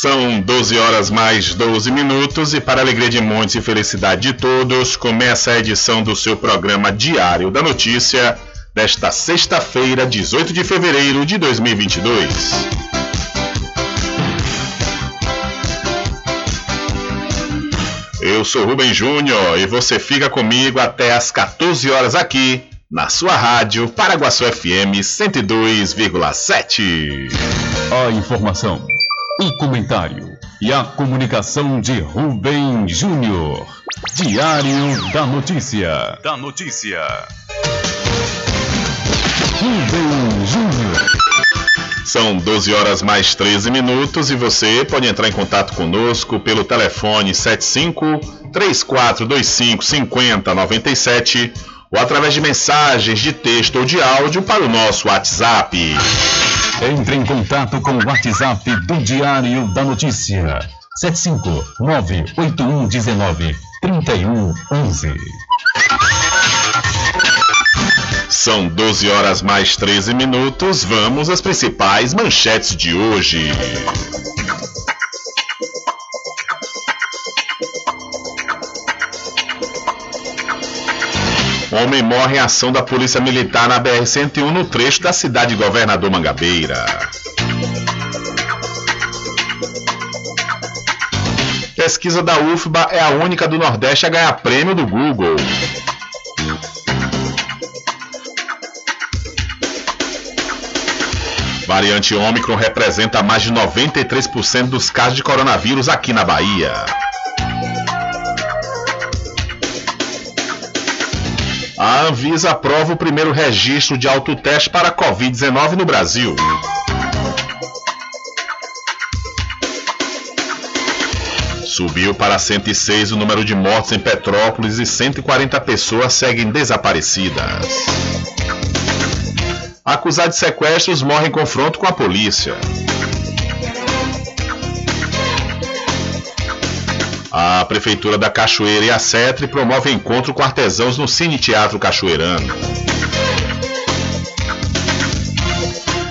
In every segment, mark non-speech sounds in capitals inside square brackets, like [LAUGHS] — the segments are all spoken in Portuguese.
São 12 horas mais 12 minutos e para alegria de muitos e felicidade de todos, começa a edição do seu programa Diário da Notícia desta sexta-feira, 18 de fevereiro de 2022. Eu sou Rubem Júnior e você fica comigo até às 14 horas aqui na sua rádio Paraguaçu FM 102,7. A informação, o comentário e a comunicação de Rubem Júnior. Diário da Notícia. Da Notícia. Rubem Júnior. São 12 horas mais 13 minutos e você pode entrar em contato conosco pelo telefone 75 3425 5097 ou através de mensagens de texto ou de áudio para o nosso WhatsApp. Entre em contato com o WhatsApp do Diário da Notícia. 759-8119-3111. São 12 horas mais 13 minutos. Vamos às principais manchetes de hoje. Homem morre em ação da Polícia Militar na BR-101 no trecho da cidade de Governador Mangabeira. Pesquisa da UFBA é a única do Nordeste a ganhar prêmio do Google. Variante Ômicron representa mais de 93% dos casos de coronavírus aqui na Bahia. A Anvisa aprova o primeiro registro de autoteste para Covid-19 no Brasil. Subiu para 106 o número de mortes em Petrópolis e 140 pessoas seguem desaparecidas. Acusado de sequestros morre em confronto com a polícia. A Prefeitura da Cachoeira e a CETRE promovem encontro com artesãos no Cine Teatro Cachoeirano.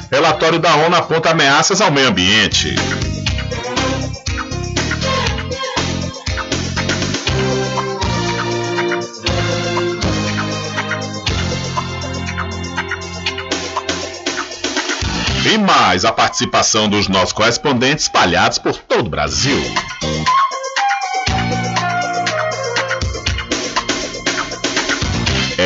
Relatório da ONU aponta ameaças ao meio ambiente. E mais a participação dos nossos correspondentes espalhados por todo o Brasil.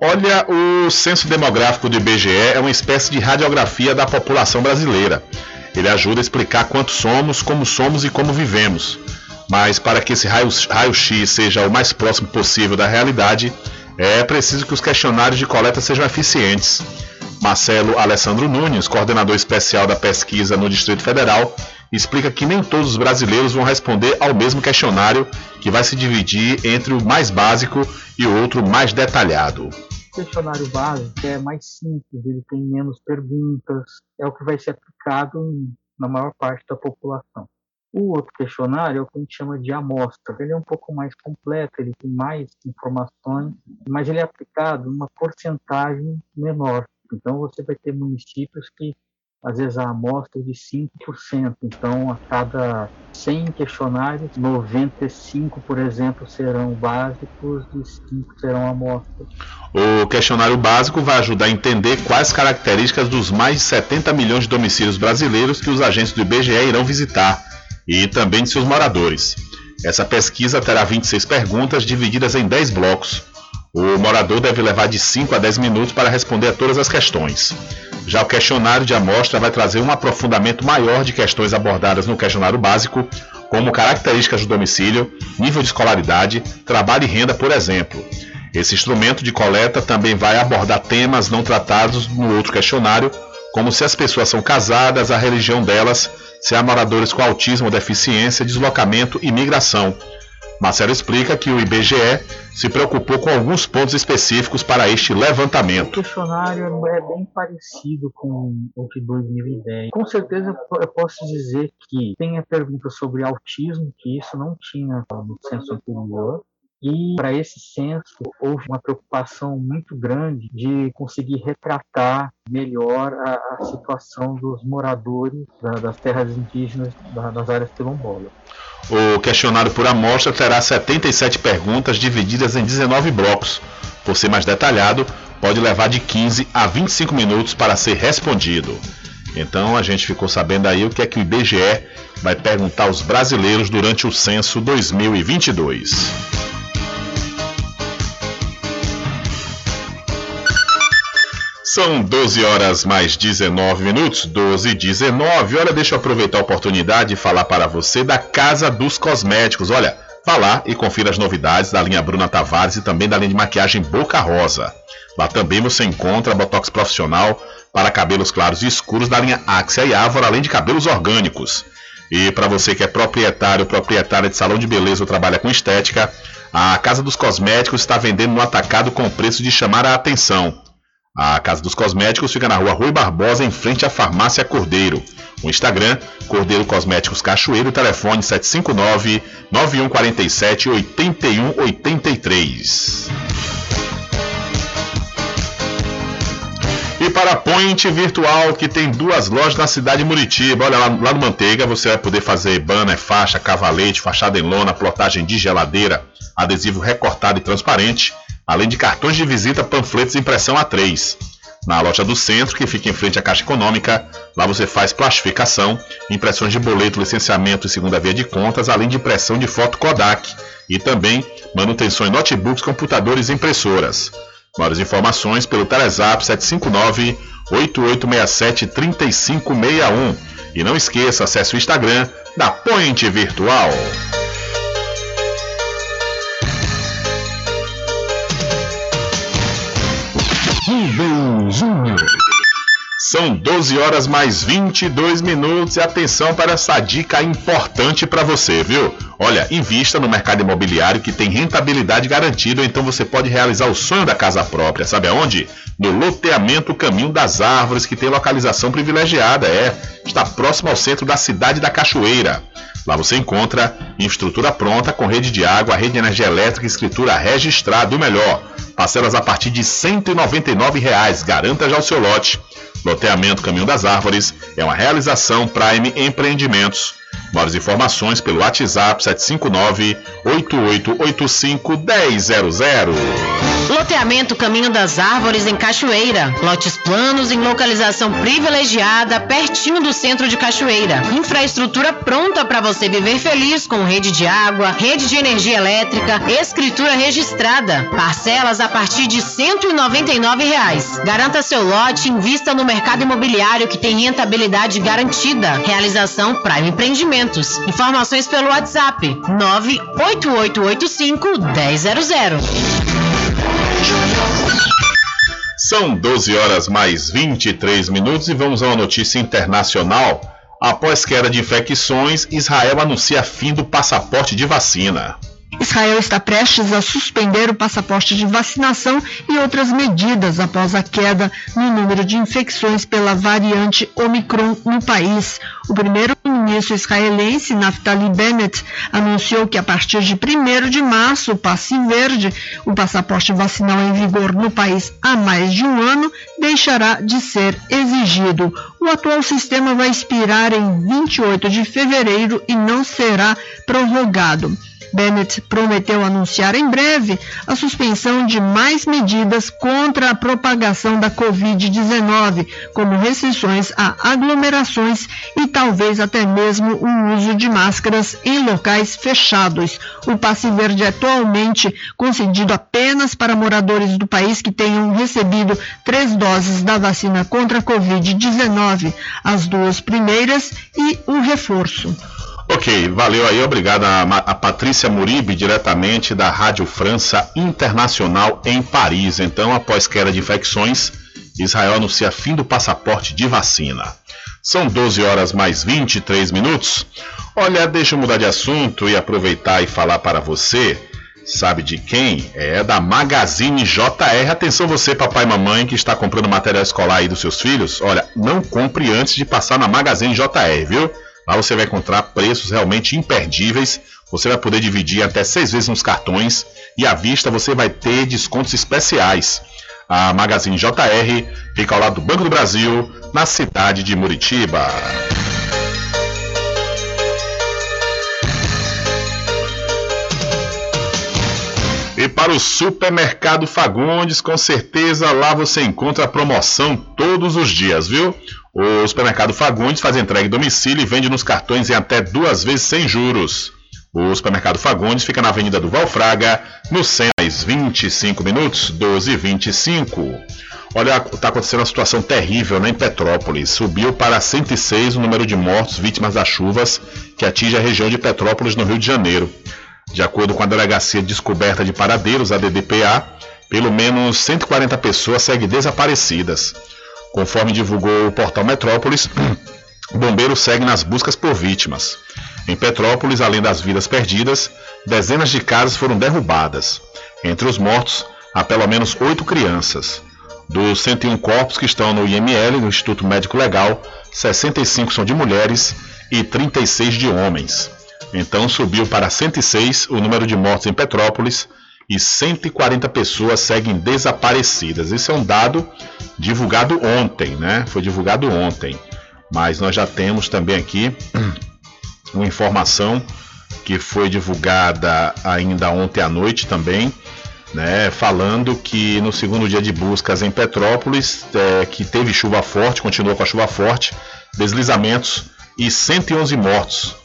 Olha, o censo demográfico do IBGE é uma espécie de radiografia da população brasileira. Ele ajuda a explicar quantos somos, como somos e como vivemos. Mas para que esse raio-x seja o mais próximo possível da realidade, é preciso que os questionários de coleta sejam eficientes. Marcelo Alessandro Nunes, coordenador especial da pesquisa no Distrito Federal, explica que nem todos os brasileiros vão responder ao mesmo questionário, que vai se dividir entre o mais básico e o outro mais detalhado. O questionário básico é mais simples, ele tem menos perguntas, é o que vai ser aplicado na maior parte da população. O outro questionário é o que a gente chama de amostra. Ele é um pouco mais completo, ele tem mais informações, mas ele é aplicado em uma porcentagem menor. Então, você vai ter municípios que às vezes a amostra de 5%. Então, a cada 100 questionários, 95, por exemplo, serão básicos e 5 serão amostras. O questionário básico vai ajudar a entender quais características dos mais de 70 milhões de domicílios brasileiros que os agentes do IBGE irão visitar e também de seus moradores. Essa pesquisa terá 26 perguntas divididas em 10 blocos. O morador deve levar de 5 a 10 minutos para responder a todas as questões. Já o questionário de amostra vai trazer um aprofundamento maior de questões abordadas no questionário básico, como características do domicílio, nível de escolaridade, trabalho e renda, por exemplo. Esse instrumento de coleta também vai abordar temas não tratados no outro questionário, como se as pessoas são casadas, a religião delas, se há moradores com autismo ou deficiência, deslocamento e migração. Marcelo explica que o IBGE se preocupou com alguns pontos específicos para este levantamento. O questionário é bem parecido com o de 2010. Com certeza eu posso dizer que tem a pergunta sobre autismo, que isso não tinha no censo anterior. E para esse censo houve uma preocupação muito grande de conseguir retratar melhor a, a situação dos moradores da, das terras indígenas da, das áreas quilombolas. O questionário por amostra terá 77 perguntas divididas em 19 blocos. Por ser mais detalhado, pode levar de 15 a 25 minutos para ser respondido. Então a gente ficou sabendo aí o que é que o IBGE vai perguntar aos brasileiros durante o censo 2022. São 12 horas mais 19 minutos, 12 e 19. Olha, deixa eu aproveitar a oportunidade e falar para você da Casa dos Cosméticos. Olha, vá lá e confira as novidades da linha Bruna Tavares e também da linha de maquiagem Boca Rosa. Lá também você encontra botox profissional para cabelos claros e escuros da linha Axia e Ávora, além de cabelos orgânicos. E para você que é proprietário, proprietária de salão de beleza ou trabalha com estética, a Casa dos Cosméticos está vendendo no atacado com preço de chamar a atenção. A Casa dos Cosméticos fica na rua Rui Barbosa, em frente à Farmácia Cordeiro. O Instagram, Cordeiro Cosméticos Cachoeiro, telefone 759-9147-8183. E para a Point Virtual, que tem duas lojas na cidade de Muritiba. Olha, lá, lá no Manteiga você vai poder fazer banner, faixa, cavalete, fachada em lona, plotagem de geladeira, adesivo recortado e transparente além de cartões de visita, panfletos e impressão A3. Na loja do centro, que fica em frente à Caixa Econômica, lá você faz plastificação, impressões de boleto, licenciamento e segunda via de contas, além de impressão de foto Kodak e também manutenção em notebooks, computadores e impressoras. Maiores informações pelo Telezap 759 8867 3561. E não esqueça, acesse o Instagram da Point Virtual. Rubem Júnior. São 12 horas mais 22 minutos e atenção para essa dica importante para você, viu? Olha, invista no mercado imobiliário que tem rentabilidade garantida, então você pode realizar o sonho da casa própria. Sabe aonde? No loteamento Caminho das Árvores, que tem localização privilegiada, é. Está próximo ao centro da cidade da Cachoeira. Lá você encontra infraestrutura pronta com rede de água, rede de energia elétrica e escritura registrada, o melhor. Parcelas a partir de 199 reais. Garanta já o seu lote. Loteamento Caminho das Árvores é uma realização Prime Empreendimentos. Maiores informações pelo WhatsApp 759-8885-1000. Loteamento Caminho das Árvores em Cachoeira. Lotes planos em localização privilegiada, pertinho do centro de Cachoeira. Infraestrutura pronta para você viver feliz com rede de água, rede de energia elétrica, escritura registrada. Parcelas a partir de 199 reais. Garanta seu lote invista no mercado imobiliário que tem rentabilidade garantida. Realização Prime Empreendimentos. Informações pelo WhatsApp 98885 1000. São 12 horas mais 23 minutos e vamos a uma notícia internacional. Após queda de infecções, Israel anuncia fim do passaporte de vacina. Israel está prestes a suspender o passaporte de vacinação e outras medidas após a queda no número de infecções pela variante Omicron no país. O primeiro-ministro israelense Naftali Bennett anunciou que a partir de 1 de março, o passe verde, o passaporte vacinal em vigor no país há mais de um ano, deixará de ser exigido. O atual sistema vai expirar em 28 de fevereiro e não será prorrogado. Bennett prometeu anunciar em breve a suspensão de mais medidas contra a propagação da Covid-19, como restrições a aglomerações e talvez até mesmo o uso de máscaras em locais fechados. O passe verde é atualmente concedido apenas para moradores do país que tenham recebido três doses da vacina contra a Covid-19, as duas primeiras e o reforço. Ok, valeu aí, obrigado a, a, Patrícia Muribe, diretamente da Rádio França Internacional em Paris. Então, após queda de infecções, Israel anuncia fim do passaporte de vacina. São 12 horas mais 23 minutos. Olha, deixa eu mudar de assunto e aproveitar e falar para você. Sabe de quem? É da Magazine JR. Atenção você, papai e mamãe, que está comprando material escolar aí dos seus filhos. Olha, não compre antes de passar na Magazine JR, viu? Lá você vai encontrar preços realmente imperdíveis. Você vai poder dividir até seis vezes nos cartões e à vista você vai ter descontos especiais. A Magazine JR fica ao lado do Banco do Brasil, na cidade de Muritiba. E para o Supermercado Fagundes, com certeza lá você encontra promoção todos os dias, viu? O Supermercado Fagundes faz entrega em domicílio e vende nos cartões em até duas vezes sem juros. O supermercado Fagundes fica na Avenida do Valfraga, no centro, 25 minutos, 12 e 25. Olha, está acontecendo uma situação terrível né, em Petrópolis. Subiu para 106 o número de mortos vítimas das chuvas que atinge a região de Petrópolis, no Rio de Janeiro. De acordo com a Delegacia de Descoberta de Paradeiros, a DDPA, pelo menos 140 pessoas seguem desaparecidas. Conforme divulgou o portal Metrópolis, [CLEARS THROAT] bombeiros seguem nas buscas por vítimas. Em Petrópolis, além das vidas perdidas, dezenas de casas foram derrubadas. Entre os mortos, há pelo menos oito crianças. Dos 101 corpos que estão no IML, no Instituto Médico Legal, 65 são de mulheres e 36 de homens. Então subiu para 106 o número de mortos em Petrópolis e 140 pessoas seguem desaparecidas. Isso é um dado divulgado ontem, né? Foi divulgado ontem. Mas nós já temos também aqui [CLEARS THROAT] uma informação que foi divulgada ainda ontem à noite também, né, falando que no segundo dia de buscas em Petrópolis, é, que teve chuva forte, continuou com a chuva forte, deslizamentos e 111 mortos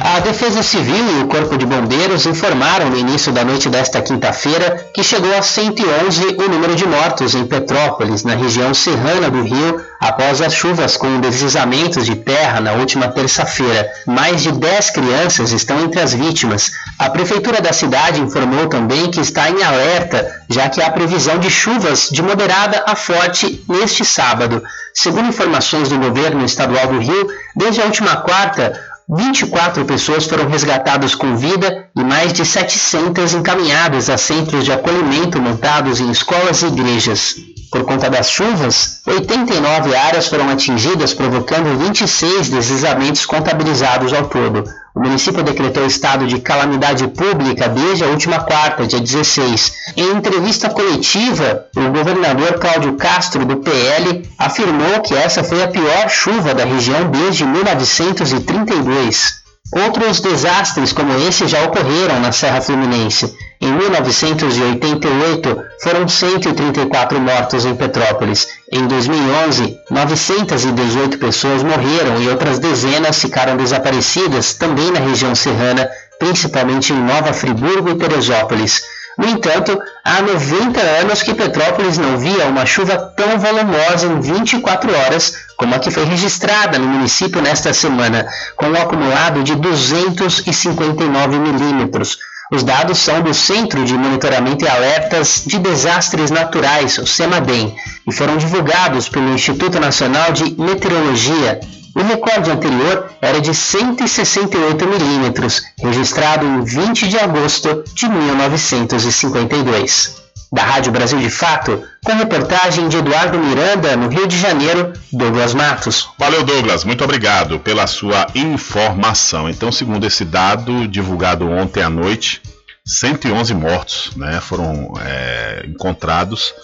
a Defesa Civil e o Corpo de Bombeiros informaram no início da noite desta quinta-feira que chegou a 111 o número de mortos em Petrópolis, na região serrana do Rio, após as chuvas com deslizamentos de terra na última terça-feira. Mais de 10 crianças estão entre as vítimas. A Prefeitura da cidade informou também que está em alerta, já que há previsão de chuvas de moderada a forte neste sábado. Segundo informações do governo estadual do Rio, desde a última quarta, 24 pessoas foram resgatadas com vida e mais de 700 encaminhadas a centros de acolhimento montados em escolas e igrejas. Por conta das chuvas, 89 áreas foram atingidas, provocando 26 deslizamentos contabilizados ao todo. O município decretou estado de calamidade pública desde a última quarta, dia 16. Em entrevista coletiva, o governador Cláudio Castro, do PL, afirmou que essa foi a pior chuva da região desde 1932. Outros desastres como esse já ocorreram na Serra Fluminense. Em 1988, foram 134 mortos em Petrópolis. Em 2011, 918 pessoas morreram e outras dezenas ficaram desaparecidas também na região serrana, principalmente em Nova Friburgo e Teresópolis. No entanto, há 90 anos que Petrópolis não via uma chuva tão volumosa em 24 horas como a que foi registrada no município nesta semana, com um acumulado de 259 milímetros. Os dados são do Centro de Monitoramento e Alertas de Desastres Naturais, o CEMADEM, e foram divulgados pelo Instituto Nacional de Meteorologia, o recorde anterior era de 168 milímetros, registrado em 20 de agosto de 1952. Da Rádio Brasil de Fato, com reportagem de Eduardo Miranda, no Rio de Janeiro, Douglas Matos. Valeu, Douglas. Muito obrigado pela sua informação. Então, segundo esse dado divulgado ontem à noite, 111 mortos né, foram é, encontrados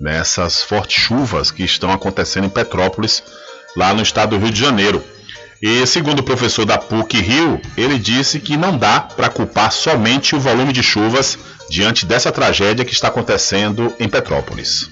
nessas fortes chuvas que estão acontecendo em Petrópolis lá no estado do Rio de Janeiro. E segundo o professor da PUC Rio, ele disse que não dá para culpar somente o volume de chuvas diante dessa tragédia que está acontecendo em Petrópolis.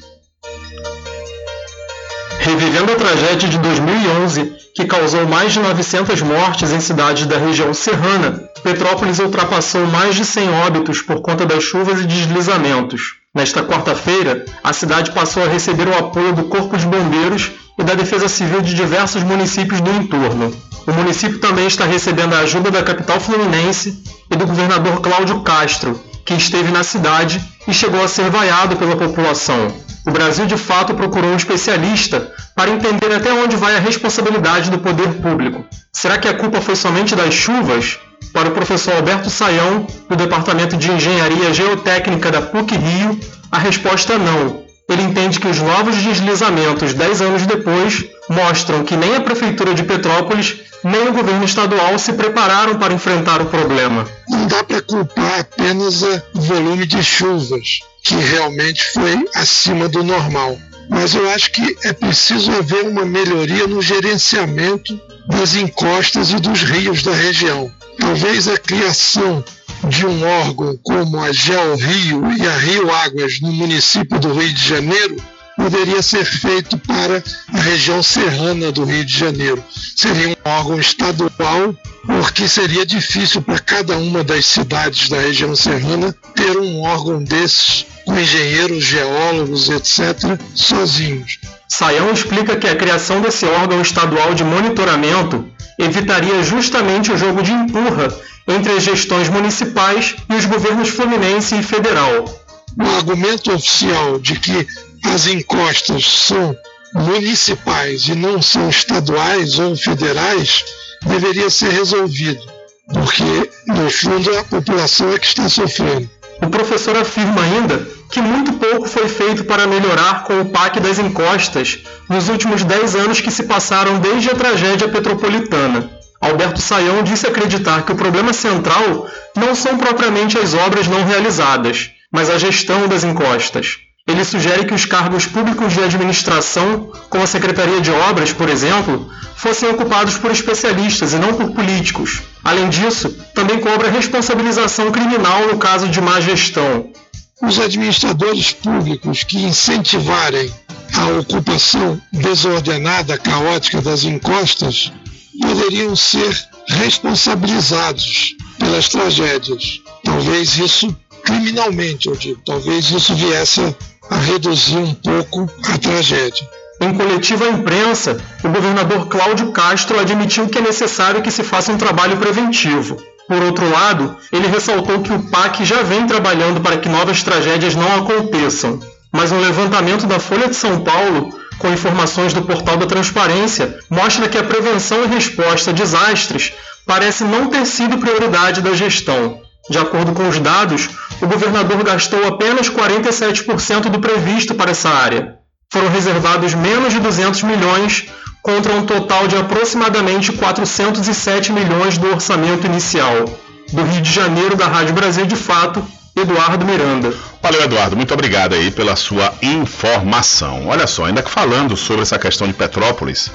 Revivendo a tragédia de 2011, que causou mais de 900 mortes em cidades da região serrana, Petrópolis ultrapassou mais de 100 óbitos por conta das chuvas e deslizamentos. Nesta quarta-feira, a cidade passou a receber o apoio do Corpo de Bombeiros e da Defesa Civil de diversos municípios do entorno. O município também está recebendo a ajuda da capital fluminense e do governador Cláudio Castro, que esteve na cidade e chegou a ser vaiado pela população. O Brasil, de fato, procurou um especialista para entender até onde vai a responsabilidade do poder público. Será que a culpa foi somente das chuvas? Para o professor Alberto Saião, do Departamento de Engenharia Geotécnica da PUC-Rio, a resposta é não. Ele entende que os novos deslizamentos, dez anos depois, mostram que nem a Prefeitura de Petrópolis nem o governo estadual se prepararam para enfrentar o problema. Não dá para culpar apenas o volume de chuvas que realmente foi acima do normal. Mas eu acho que é preciso haver uma melhoria no gerenciamento das encostas e dos rios da região. Talvez a criação de um órgão como a Geo Rio e a Rio Águas no município do Rio de Janeiro poderia ser feito para a região serrana do Rio de Janeiro. Seria um órgão estadual, porque seria difícil para cada uma das cidades da região serrana ter um órgão desses, com engenheiros, geólogos, etc., sozinhos. Saião explica que a criação desse órgão estadual de monitoramento evitaria justamente o jogo de empurra entre as gestões municipais e os governos fluminense e federal. O argumento oficial de que as encostas são municipais e não são estaduais ou federais deveria ser resolvido, porque, no fundo, a população é que está sofrendo. O professor afirma ainda que muito pouco foi feito para melhorar com o PAC das encostas nos últimos 10 anos que se passaram desde a tragédia petropolitana. Alberto Saião disse acreditar que o problema central não são propriamente as obras não realizadas, mas a gestão das encostas. Ele sugere que os cargos públicos de administração, como a Secretaria de Obras, por exemplo, fossem ocupados por especialistas e não por políticos. Além disso, também cobra responsabilização criminal no caso de má gestão. Os administradores públicos que incentivarem a ocupação desordenada, caótica das encostas poderiam ser responsabilizados pelas tragédias. Talvez isso criminalmente, eu digo, talvez isso viesse a reduzir um pouco a tragédia. Em coletiva à imprensa, o governador Cláudio Castro admitiu que é necessário que se faça um trabalho preventivo. Por outro lado, ele ressaltou que o PAC já vem trabalhando para que novas tragédias não aconteçam. Mas um levantamento da Folha de São Paulo, com informações do portal da Transparência, mostra que a prevenção e resposta a desastres parece não ter sido prioridade da gestão. De acordo com os dados, o governador gastou apenas 47% do previsto para essa área. Foram reservados menos de 200 milhões contra um total de aproximadamente 407 milhões do orçamento inicial. Do Rio de Janeiro, da Rádio Brasil de Fato, Eduardo Miranda. Valeu, Eduardo. Muito obrigado aí pela sua informação. Olha só, ainda que falando sobre essa questão de Petrópolis,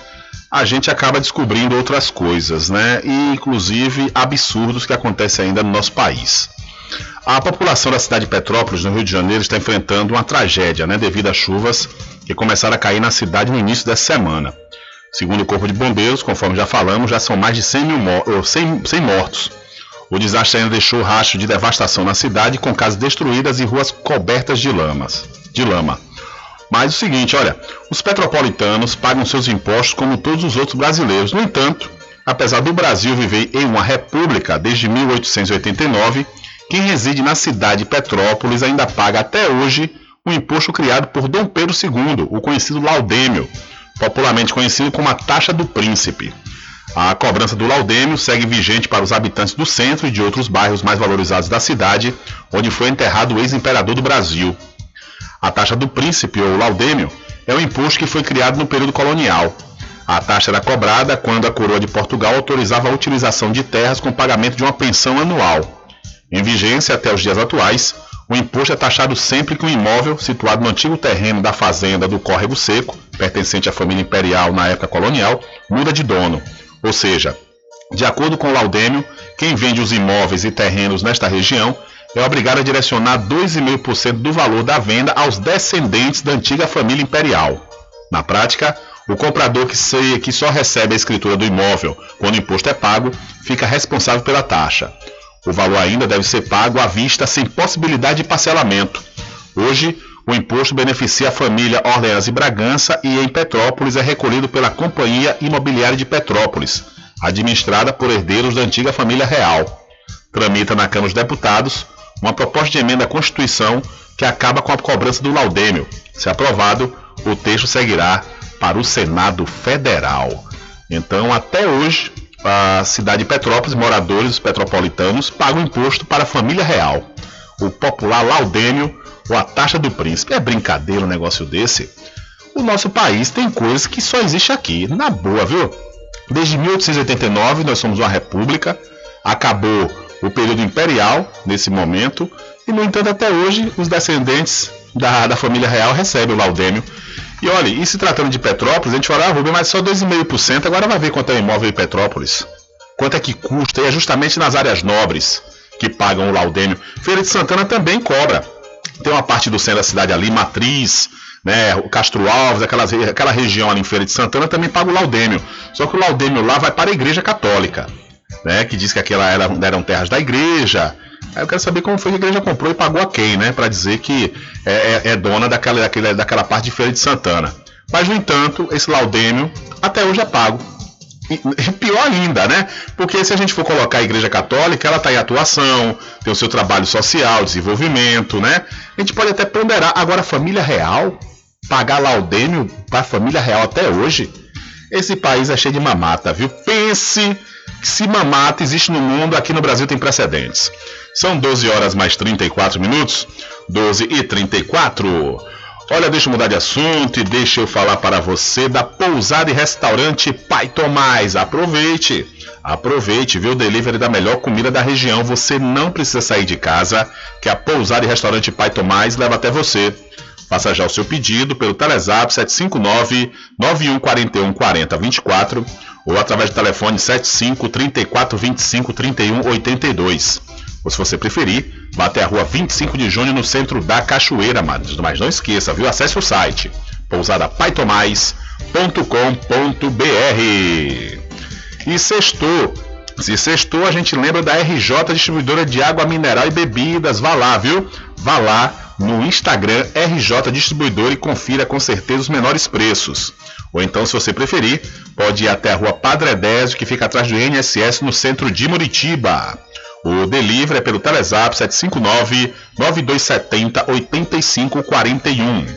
a gente acaba descobrindo outras coisas, né? E inclusive absurdos que acontecem ainda no nosso país. A população da cidade de Petrópolis, no Rio de Janeiro, está enfrentando uma tragédia, né, devido às chuvas que começaram a cair na cidade no início dessa semana. Segundo o Corpo de Bombeiros, conforme já falamos, já são mais de 100, mil 100, 100 mortos. O desastre ainda deixou rastro de devastação na cidade, com casas destruídas e ruas cobertas de lamas, de lama. Mas o seguinte, olha, os petropolitanos pagam seus impostos como todos os outros brasileiros. No entanto, apesar do Brasil viver em uma república desde 1889, quem reside na cidade de Petrópolis ainda paga até hoje o imposto criado por Dom Pedro II, o conhecido laudêmio, popularmente conhecido como a taxa do príncipe. A cobrança do laudêmio segue vigente para os habitantes do centro e de outros bairros mais valorizados da cidade, onde foi enterrado o ex-imperador do Brasil, a taxa do príncipe, ou laudêmio, é um imposto que foi criado no período colonial. A taxa era cobrada quando a coroa de Portugal autorizava a utilização de terras com pagamento de uma pensão anual. Em vigência até os dias atuais, o imposto é taxado sempre que um imóvel situado no antigo terreno da fazenda do Córrego Seco, pertencente à família imperial na época colonial, muda de dono. Ou seja, de acordo com o Laudêmio, quem vende os imóveis e terrenos nesta região é obrigado a direcionar 2,5% do valor da venda aos descendentes da antiga família imperial. Na prática, o comprador que, se, que só recebe a escritura do imóvel quando o imposto é pago fica responsável pela taxa. O valor ainda deve ser pago à vista sem possibilidade de parcelamento. Hoje, o imposto beneficia a família Orleans e Bragança e em Petrópolis é recolhido pela Companhia Imobiliária de Petrópolis, administrada por herdeiros da antiga família real. Tramita na Câmara dos Deputados uma proposta de emenda à Constituição que acaba com a cobrança do laudêmio, Se aprovado, o texto seguirá para o Senado Federal. Então, até hoje, a cidade de Petrópolis, moradores petropolitanos, pagam imposto para a família real. O popular laudêmio ou a taxa do príncipe. É brincadeira um negócio desse? O nosso país tem coisas que só existe aqui, na boa, viu? Desde 1889 nós somos uma república, acabou o período imperial nesse momento, e no entanto até hoje os descendentes da, da família real recebem o laudêmio. E olha, e se tratando de Petrópolis, a gente fala, ah, Rubem, mas só 2,5%, agora vai ver quanto é o imóvel em Petrópolis. Quanto é que custa, e é justamente nas áreas nobres que pagam o laudêmio. Feira de Santana também cobra. Tem uma parte do centro da cidade ali, Matriz, né, Castro Alves, aquela, aquela região ali em Feira de Santana também paga o laudêmio. Só que o laudêmio lá vai para a igreja católica, né, que diz que aquela era, eram terras da igreja, Aí eu quero saber como foi que a igreja comprou e pagou a quem, né? Para dizer que é, é, é, dona daquela, daquela, daquela parte de Feira de Santana. Mas, no entanto, esse laudêmio até hoje é pago. E, pior ainda, né? Porque se a gente for colocar a Igreja Católica, ela está em atuação, tem o seu trabalho social, desenvolvimento, né? A gente pode até ponderar. Agora, família real, pagar laudêmio para família real até hoje, esse país é cheio de mamata, viu? Pense que se mamata existe no mundo, aqui no Brasil tem precedentes. São 12 horas mais 34 minutos. 12 e 34. Olha, deixa eu mudar de assunto e deixa eu falar para você da pousada e restaurante Pai Tomás. Aproveite! Aproveite, viu delivery da melhor comida da região. Você não precisa sair de casa, que a pousada e restaurante Pai Tomás leva até você. Faça já o seu pedido pelo Telezap 759 9141 4024 ou através do telefone 75 34 25 31 82. Ou se você preferir, vá até a rua 25 de junho no centro da Cachoeira, mas não esqueça, viu? Acesse o site pousadapaitomais.com.br. E sextou. Se sextou, a gente lembra da RJ Distribuidora de Água Mineral e Bebidas. Vá lá, viu? Vá lá no Instagram RJ Distribuidor e confira com certeza os menores preços. Ou então, se você preferir, pode ir até a rua Padre Désio, que fica atrás do INSS no centro de Muritiba. O delivery é pelo Telezap 759-9270-8541.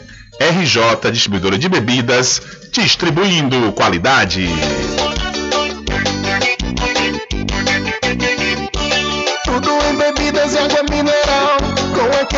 RJ Distribuidora de Bebidas, distribuindo qualidade.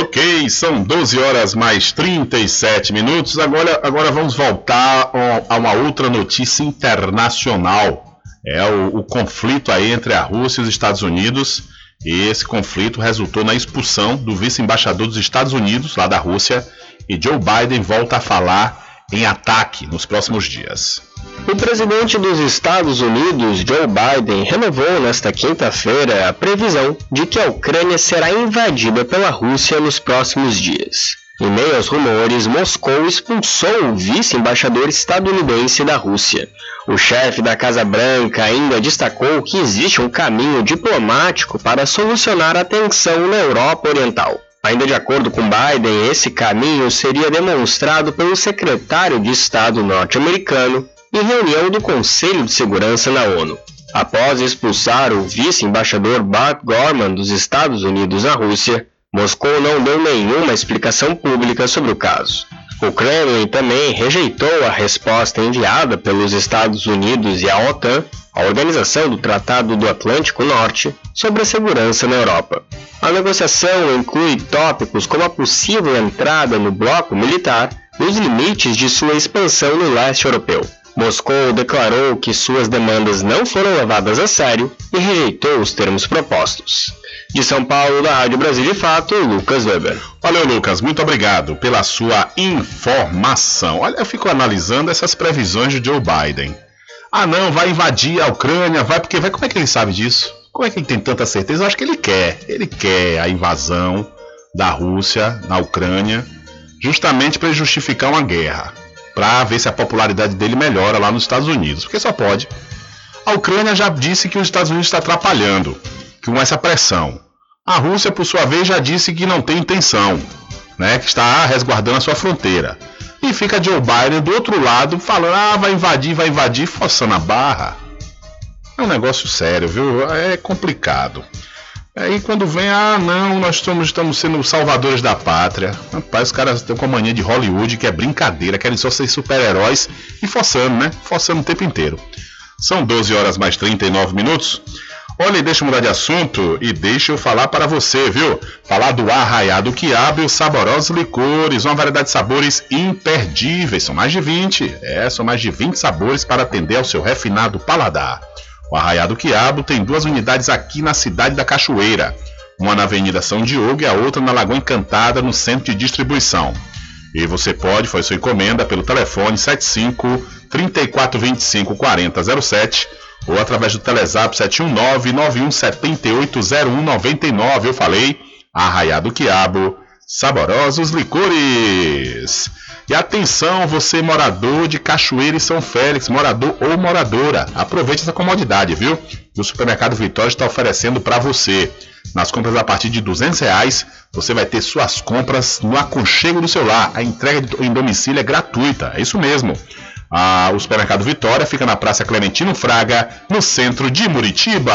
Ok, são 12 horas mais 37 minutos. Agora, agora vamos voltar a uma outra notícia internacional. É o, o conflito aí entre a Rússia e os Estados Unidos. E esse conflito resultou na expulsão do vice-embaixador dos Estados Unidos, lá da Rússia, e Joe Biden volta a falar em ataque nos próximos dias. O presidente dos Estados Unidos, Joe Biden, renovou nesta quinta-feira a previsão de que a Ucrânia será invadida pela Rússia nos próximos dias. Em meio aos rumores, Moscou expulsou o vice-embaixador estadunidense da Rússia. O chefe da Casa Branca ainda destacou que existe um caminho diplomático para solucionar a tensão na Europa Oriental. Ainda de acordo com Biden, esse caminho seria demonstrado pelo secretário de Estado norte-americano em reunião do Conselho de Segurança na ONU. Após expulsar o vice-embaixador Bart Gorman dos Estados Unidos à Rússia, Moscou não deu nenhuma explicação pública sobre o caso. O Kremlin também rejeitou a resposta enviada pelos Estados Unidos e a OTAN, a Organização do Tratado do Atlântico Norte, sobre a segurança na Europa. A negociação inclui tópicos como a possível entrada no bloco militar e os limites de sua expansão no leste europeu. Moscou declarou que suas demandas não foram levadas a sério e rejeitou os termos propostos. De São Paulo, da Rádio Brasil de Fato, Lucas Weber. Valeu, Lucas. Muito obrigado pela sua informação. Olha, eu fico analisando essas previsões de Joe Biden. Ah, não, vai invadir a Ucrânia, vai porque vai. Como é que ele sabe disso? Como é que ele tem tanta certeza? Eu acho que ele quer. Ele quer a invasão da Rússia na Ucrânia, justamente para justificar uma guerra para ver se a popularidade dele melhora lá nos Estados Unidos, porque só pode. A Ucrânia já disse que os Estados Unidos está atrapalhando com essa pressão. A Rússia, por sua vez, já disse que não tem intenção, né, que está resguardando a sua fronteira. E fica Joe Biden do outro lado falando: ah, vai invadir, vai invadir, forçando a barra. É um negócio sério, viu? É complicado. Aí quando vem, ah não, nós estamos, estamos sendo salvadores da pátria. Rapaz, os caras estão com a mania de Hollywood, que é brincadeira, querem só ser super-heróis e forçando, né? Forçando o tempo inteiro. São 12 horas mais 39 minutos. Olha, deixa eu mudar de assunto e deixa eu falar para você, viu? Falar do Arraiado Quiabo e os saborosos licores, uma variedade de sabores imperdíveis. São mais de 20. É, são mais de 20 sabores para atender ao seu refinado paladar. O Arraiado Quiabo tem duas unidades aqui na cidade da Cachoeira, uma na Avenida São Diogo e a outra na Lagoa Encantada, no centro de distribuição. E você pode fazer sua encomenda pelo telefone 75 3425 4007 ou através do Telezap 719 91780199. Eu falei, Arraiado Quiabo, saborosos licores. E atenção, você morador de Cachoeira e São Félix, morador ou moradora, aproveite essa comodidade, viu? O supermercado Vitória está oferecendo para você. Nas compras a partir de 200 reais, você vai ter suas compras no aconchego do seu lar. A entrega em domicílio é gratuita, é isso mesmo. Ah, o supermercado Vitória fica na Praça Clementino Fraga, no centro de Muritiba.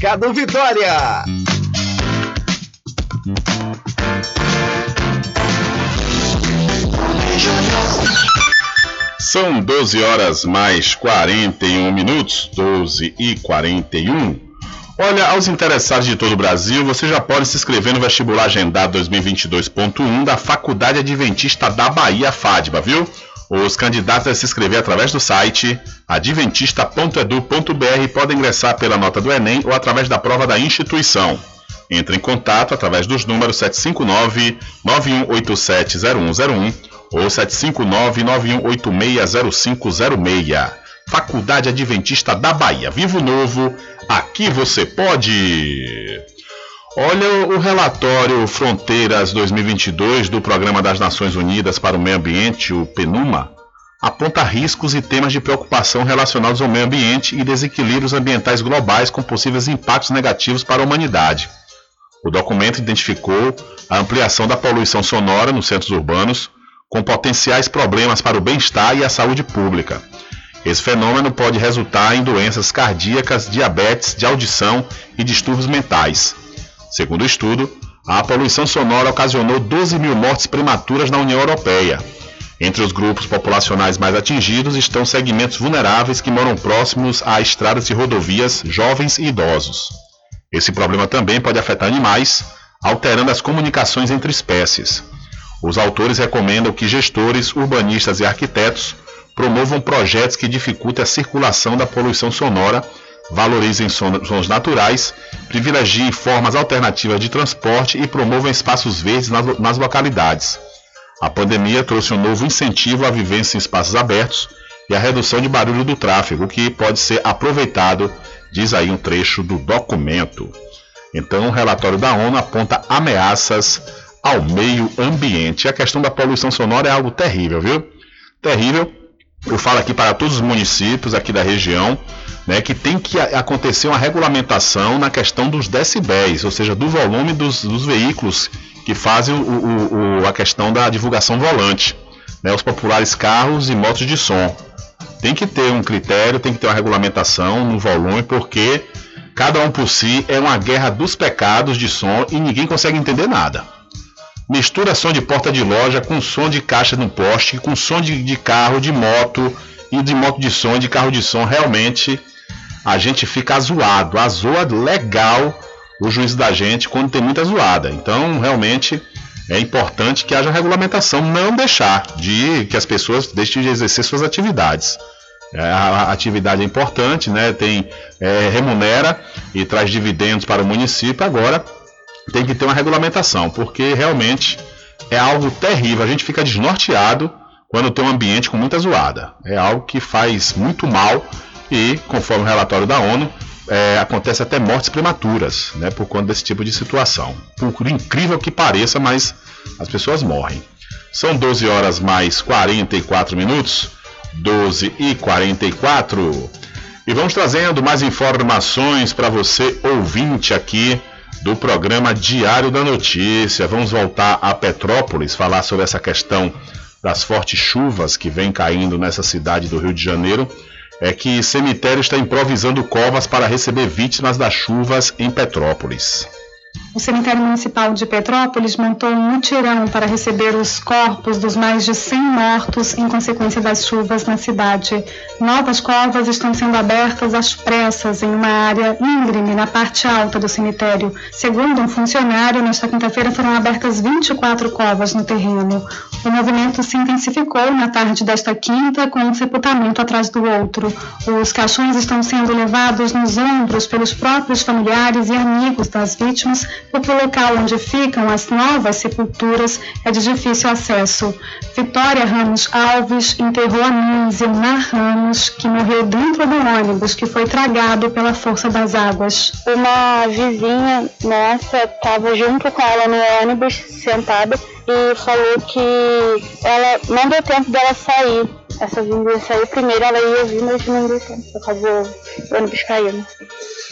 Mercado Vitória. São 12 horas mais 41 minutos, 12 e 41. Olha, aos interessados de todo o Brasil, você já pode se inscrever no vestibular agendado 2022.1 da Faculdade Adventista da Bahia, FADBA, viu? Os candidatos a se inscrever através do site adventista.edu.br podem ingressar pela nota do Enem ou através da prova da instituição. Entre em contato através dos números 759-9187-0101 ou 759-9186-0506. Faculdade Adventista da Bahia. Vivo Novo, aqui você pode! Olha o relatório Fronteiras 2022 do Programa das Nações Unidas para o Meio Ambiente, o PNUMA, aponta riscos e temas de preocupação relacionados ao meio ambiente e desequilíbrios ambientais globais com possíveis impactos negativos para a humanidade. O documento identificou a ampliação da poluição sonora nos centros urbanos, com potenciais problemas para o bem-estar e a saúde pública. Esse fenômeno pode resultar em doenças cardíacas, diabetes, de audição e distúrbios mentais. Segundo o estudo, a poluição sonora ocasionou 12 mil mortes prematuras na União Europeia. Entre os grupos populacionais mais atingidos estão segmentos vulneráveis que moram próximos a estradas e rodovias, jovens e idosos. Esse problema também pode afetar animais, alterando as comunicações entre espécies. Os autores recomendam que gestores, urbanistas e arquitetos promovam projetos que dificultem a circulação da poluição sonora valorizem sons naturais, privilegiem formas alternativas de transporte e promovam espaços verdes nas, nas localidades. A pandemia trouxe um novo incentivo à vivência em espaços abertos e à redução de barulho do tráfego, que pode ser aproveitado, diz aí um trecho do documento. Então, o relatório da ONU aponta ameaças ao meio ambiente. A questão da poluição sonora é algo terrível, viu? Terrível. Eu falo aqui para todos os municípios aqui da região, né, que tem que acontecer uma regulamentação na questão dos decibéis, ou seja, do volume dos, dos veículos que fazem o, o, o, a questão da divulgação volante, né, os populares carros e motos de som. Tem que ter um critério, tem que ter uma regulamentação no volume, porque cada um por si é uma guerra dos pecados de som e ninguém consegue entender nada. Mistura som de porta de loja com som de caixa no poste, com som de, de carro, de moto e de moto de som, de carro de som. Realmente a gente fica zoado, azoa legal o juízo da gente quando tem muita zoada. Então, realmente é importante que haja regulamentação, não deixar de que as pessoas deixem de exercer suas atividades. É, a atividade é importante, né? Tem é, remunera e traz dividendos para o município. Agora tem que ter uma regulamentação, porque realmente é algo terrível. A gente fica desnorteado quando tem um ambiente com muita zoada. É algo que faz muito mal e, conforme o relatório da ONU, é, acontece até mortes prematuras, né, por conta desse tipo de situação. Por incrível que pareça, mas as pessoas morrem. São 12 horas mais 44 minutos. 12 e 44. E vamos trazendo mais informações para você, ouvinte aqui do programa Diário da Notícia. Vamos voltar a Petrópolis, falar sobre essa questão das fortes chuvas que vem caindo nessa cidade do Rio de Janeiro é que cemitério está improvisando covas para receber vítimas das chuvas em Petrópolis. O cemitério municipal de Petrópolis montou um mutirão para receber os corpos dos mais de 100 mortos em consequência das chuvas na cidade. Novas covas estão sendo abertas às pressas em uma área íngreme na parte alta do cemitério. Segundo um funcionário, nesta quinta-feira foram abertas 24 covas no terreno. O movimento se intensificou na tarde desta quinta, com um sepultamento atrás do outro. Os caixões estão sendo levados nos ombros pelos próprios familiares e amigos das vítimas porque o local onde ficam as novas sepulturas é de difícil acesso. Vitória Ramos Alves enterrou a mãe Zilmar Ramos, que morreu dentro do ônibus que foi tragado pela força das águas. Uma vizinha nossa estava junto com ela no ônibus, sentada, e falou que ela não deu tempo dela sair. Essa vizinha saiu primeiro, ela ia vir, mas não deu tempo, acabou o ônibus caindo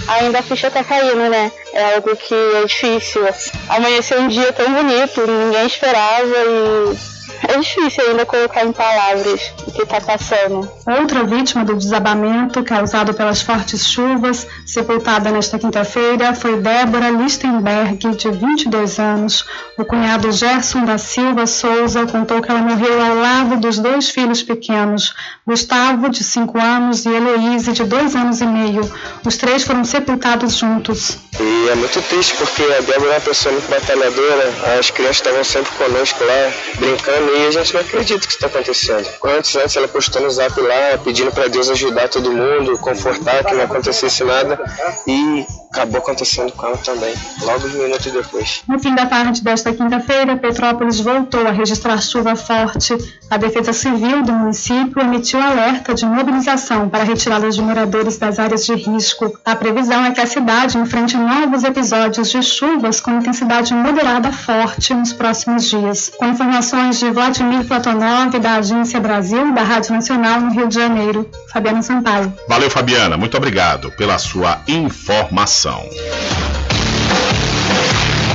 ainda a ficha tá caindo, né? É algo que é difícil. Amanheceu um dia tão bonito, ninguém esperava e é difícil ainda colocar em palavras o que está passando. Outra vítima do desabamento causado pelas fortes chuvas, sepultada nesta quinta-feira, foi Débora Lichtenberg, de 22 anos. O cunhado Gerson da Silva Souza contou que ela morreu ao lado dos dois filhos pequenos, Gustavo, de 5 anos, e Heloíse, de 2 anos e meio. Os três foram sepultados juntos. E é muito triste porque a Débora é uma pessoa muito batalhadora, as crianças estavam sempre conosco lá, brincando e a gente não acredita que está acontecendo. Antes, antes ela postou no zap lá, pedindo para Deus ajudar todo mundo, confortar, que não acontecesse nada. E acabou acontecendo com ela também, logo um minuto depois. No fim da tarde desta quinta-feira, Petrópolis voltou a registrar chuva forte. A Defesa Civil do município emitiu alerta de mobilização para retirada de moradores das áreas de risco. A previsão é que a cidade enfrente novos episódios de chuvas com intensidade moderada forte nos próximos dias. Com informações de Vladimir Platonov, da Agência Brasil, da Rádio Nacional no Rio de Janeiro. Fabiana Sampaio. Valeu, Fabiana. Muito obrigado pela sua informação.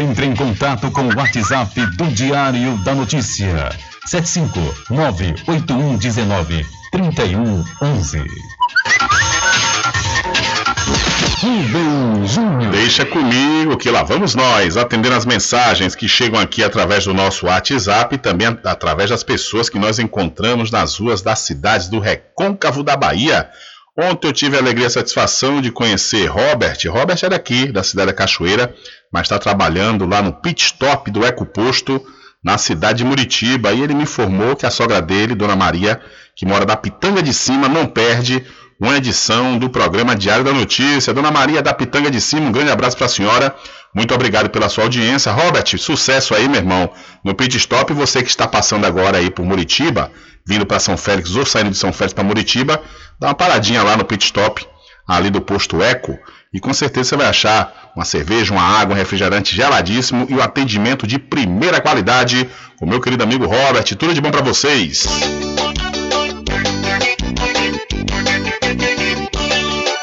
Entre em contato com o WhatsApp do Diário da Notícia. 759-8119-3111. Deixa comigo que lá vamos nós, atendendo as mensagens que chegam aqui através do nosso WhatsApp e também através das pessoas que nós encontramos nas ruas das cidades do Recôncavo da Bahia. Ontem eu tive a alegria e a satisfação de conhecer Robert. Robert é daqui, da cidade da Cachoeira, mas está trabalhando lá no pit stop do Ecoposto, na cidade de Muritiba. E ele me informou que a sogra dele, Dona Maria, que mora da Pitanga de Cima, não perde uma edição do programa Diário da Notícia. Dona Maria da Pitanga de Cima, um grande abraço para a senhora. Muito obrigado pela sua audiência. Robert, sucesso aí, meu irmão, no pit stop. Você que está passando agora aí por Muritiba, vindo para São Félix ou saindo de São Félix para Muritiba, dá uma paradinha lá no pit stop, ali do posto Eco, e com certeza você vai achar uma cerveja, uma água, um refrigerante geladíssimo e o um atendimento de primeira qualidade. O meu querido amigo Robert, tudo de bom para vocês.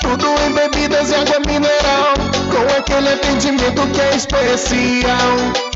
Tudo em bebidas e água mineral, com aquele atendimento que é especial.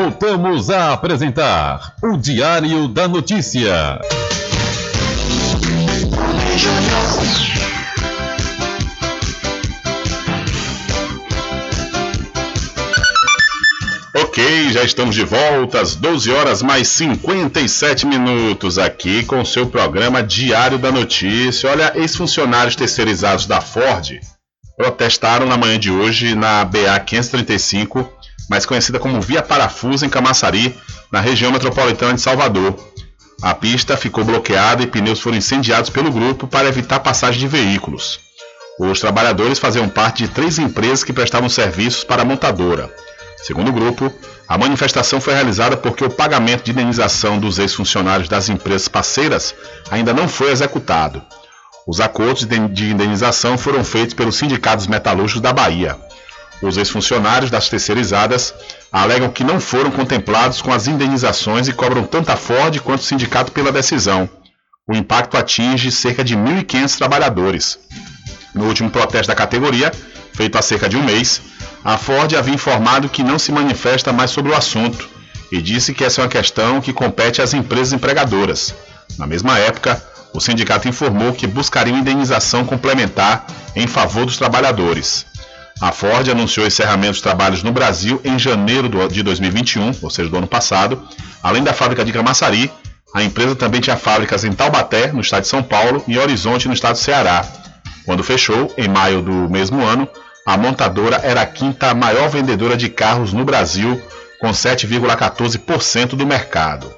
Voltamos a apresentar o Diário da Notícia. Ok, já estamos de volta às 12 horas mais 57 minutos aqui com o seu programa Diário da Notícia. Olha, ex-funcionários terceirizados da Ford protestaram na manhã de hoje na BA 535 mais conhecida como Via Parafuso em Camaçari, na região metropolitana de Salvador. A pista ficou bloqueada e pneus foram incendiados pelo grupo para evitar passagem de veículos. Os trabalhadores faziam parte de três empresas que prestavam serviços para a montadora. Segundo o grupo, a manifestação foi realizada porque o pagamento de indenização dos ex-funcionários das empresas parceiras ainda não foi executado. Os acordos de indenização foram feitos pelos sindicatos metalúrgicos da Bahia. Os ex-funcionários das terceirizadas alegam que não foram contemplados com as indenizações e cobram tanto a Ford quanto o sindicato pela decisão. O impacto atinge cerca de 1.500 trabalhadores. No último protesto da categoria, feito há cerca de um mês, a Ford havia informado que não se manifesta mais sobre o assunto e disse que essa é uma questão que compete às empresas empregadoras. Na mesma época, o sindicato informou que buscaria uma indenização complementar em favor dos trabalhadores. A Ford anunciou encerramento dos trabalhos no Brasil em janeiro de 2021, ou seja, do ano passado. Além da fábrica de Camaçari, a empresa também tinha fábricas em Taubaté, no estado de São Paulo, e Horizonte, no estado do Ceará. Quando fechou, em maio do mesmo ano, a montadora era a quinta maior vendedora de carros no Brasil, com 7,14% do mercado.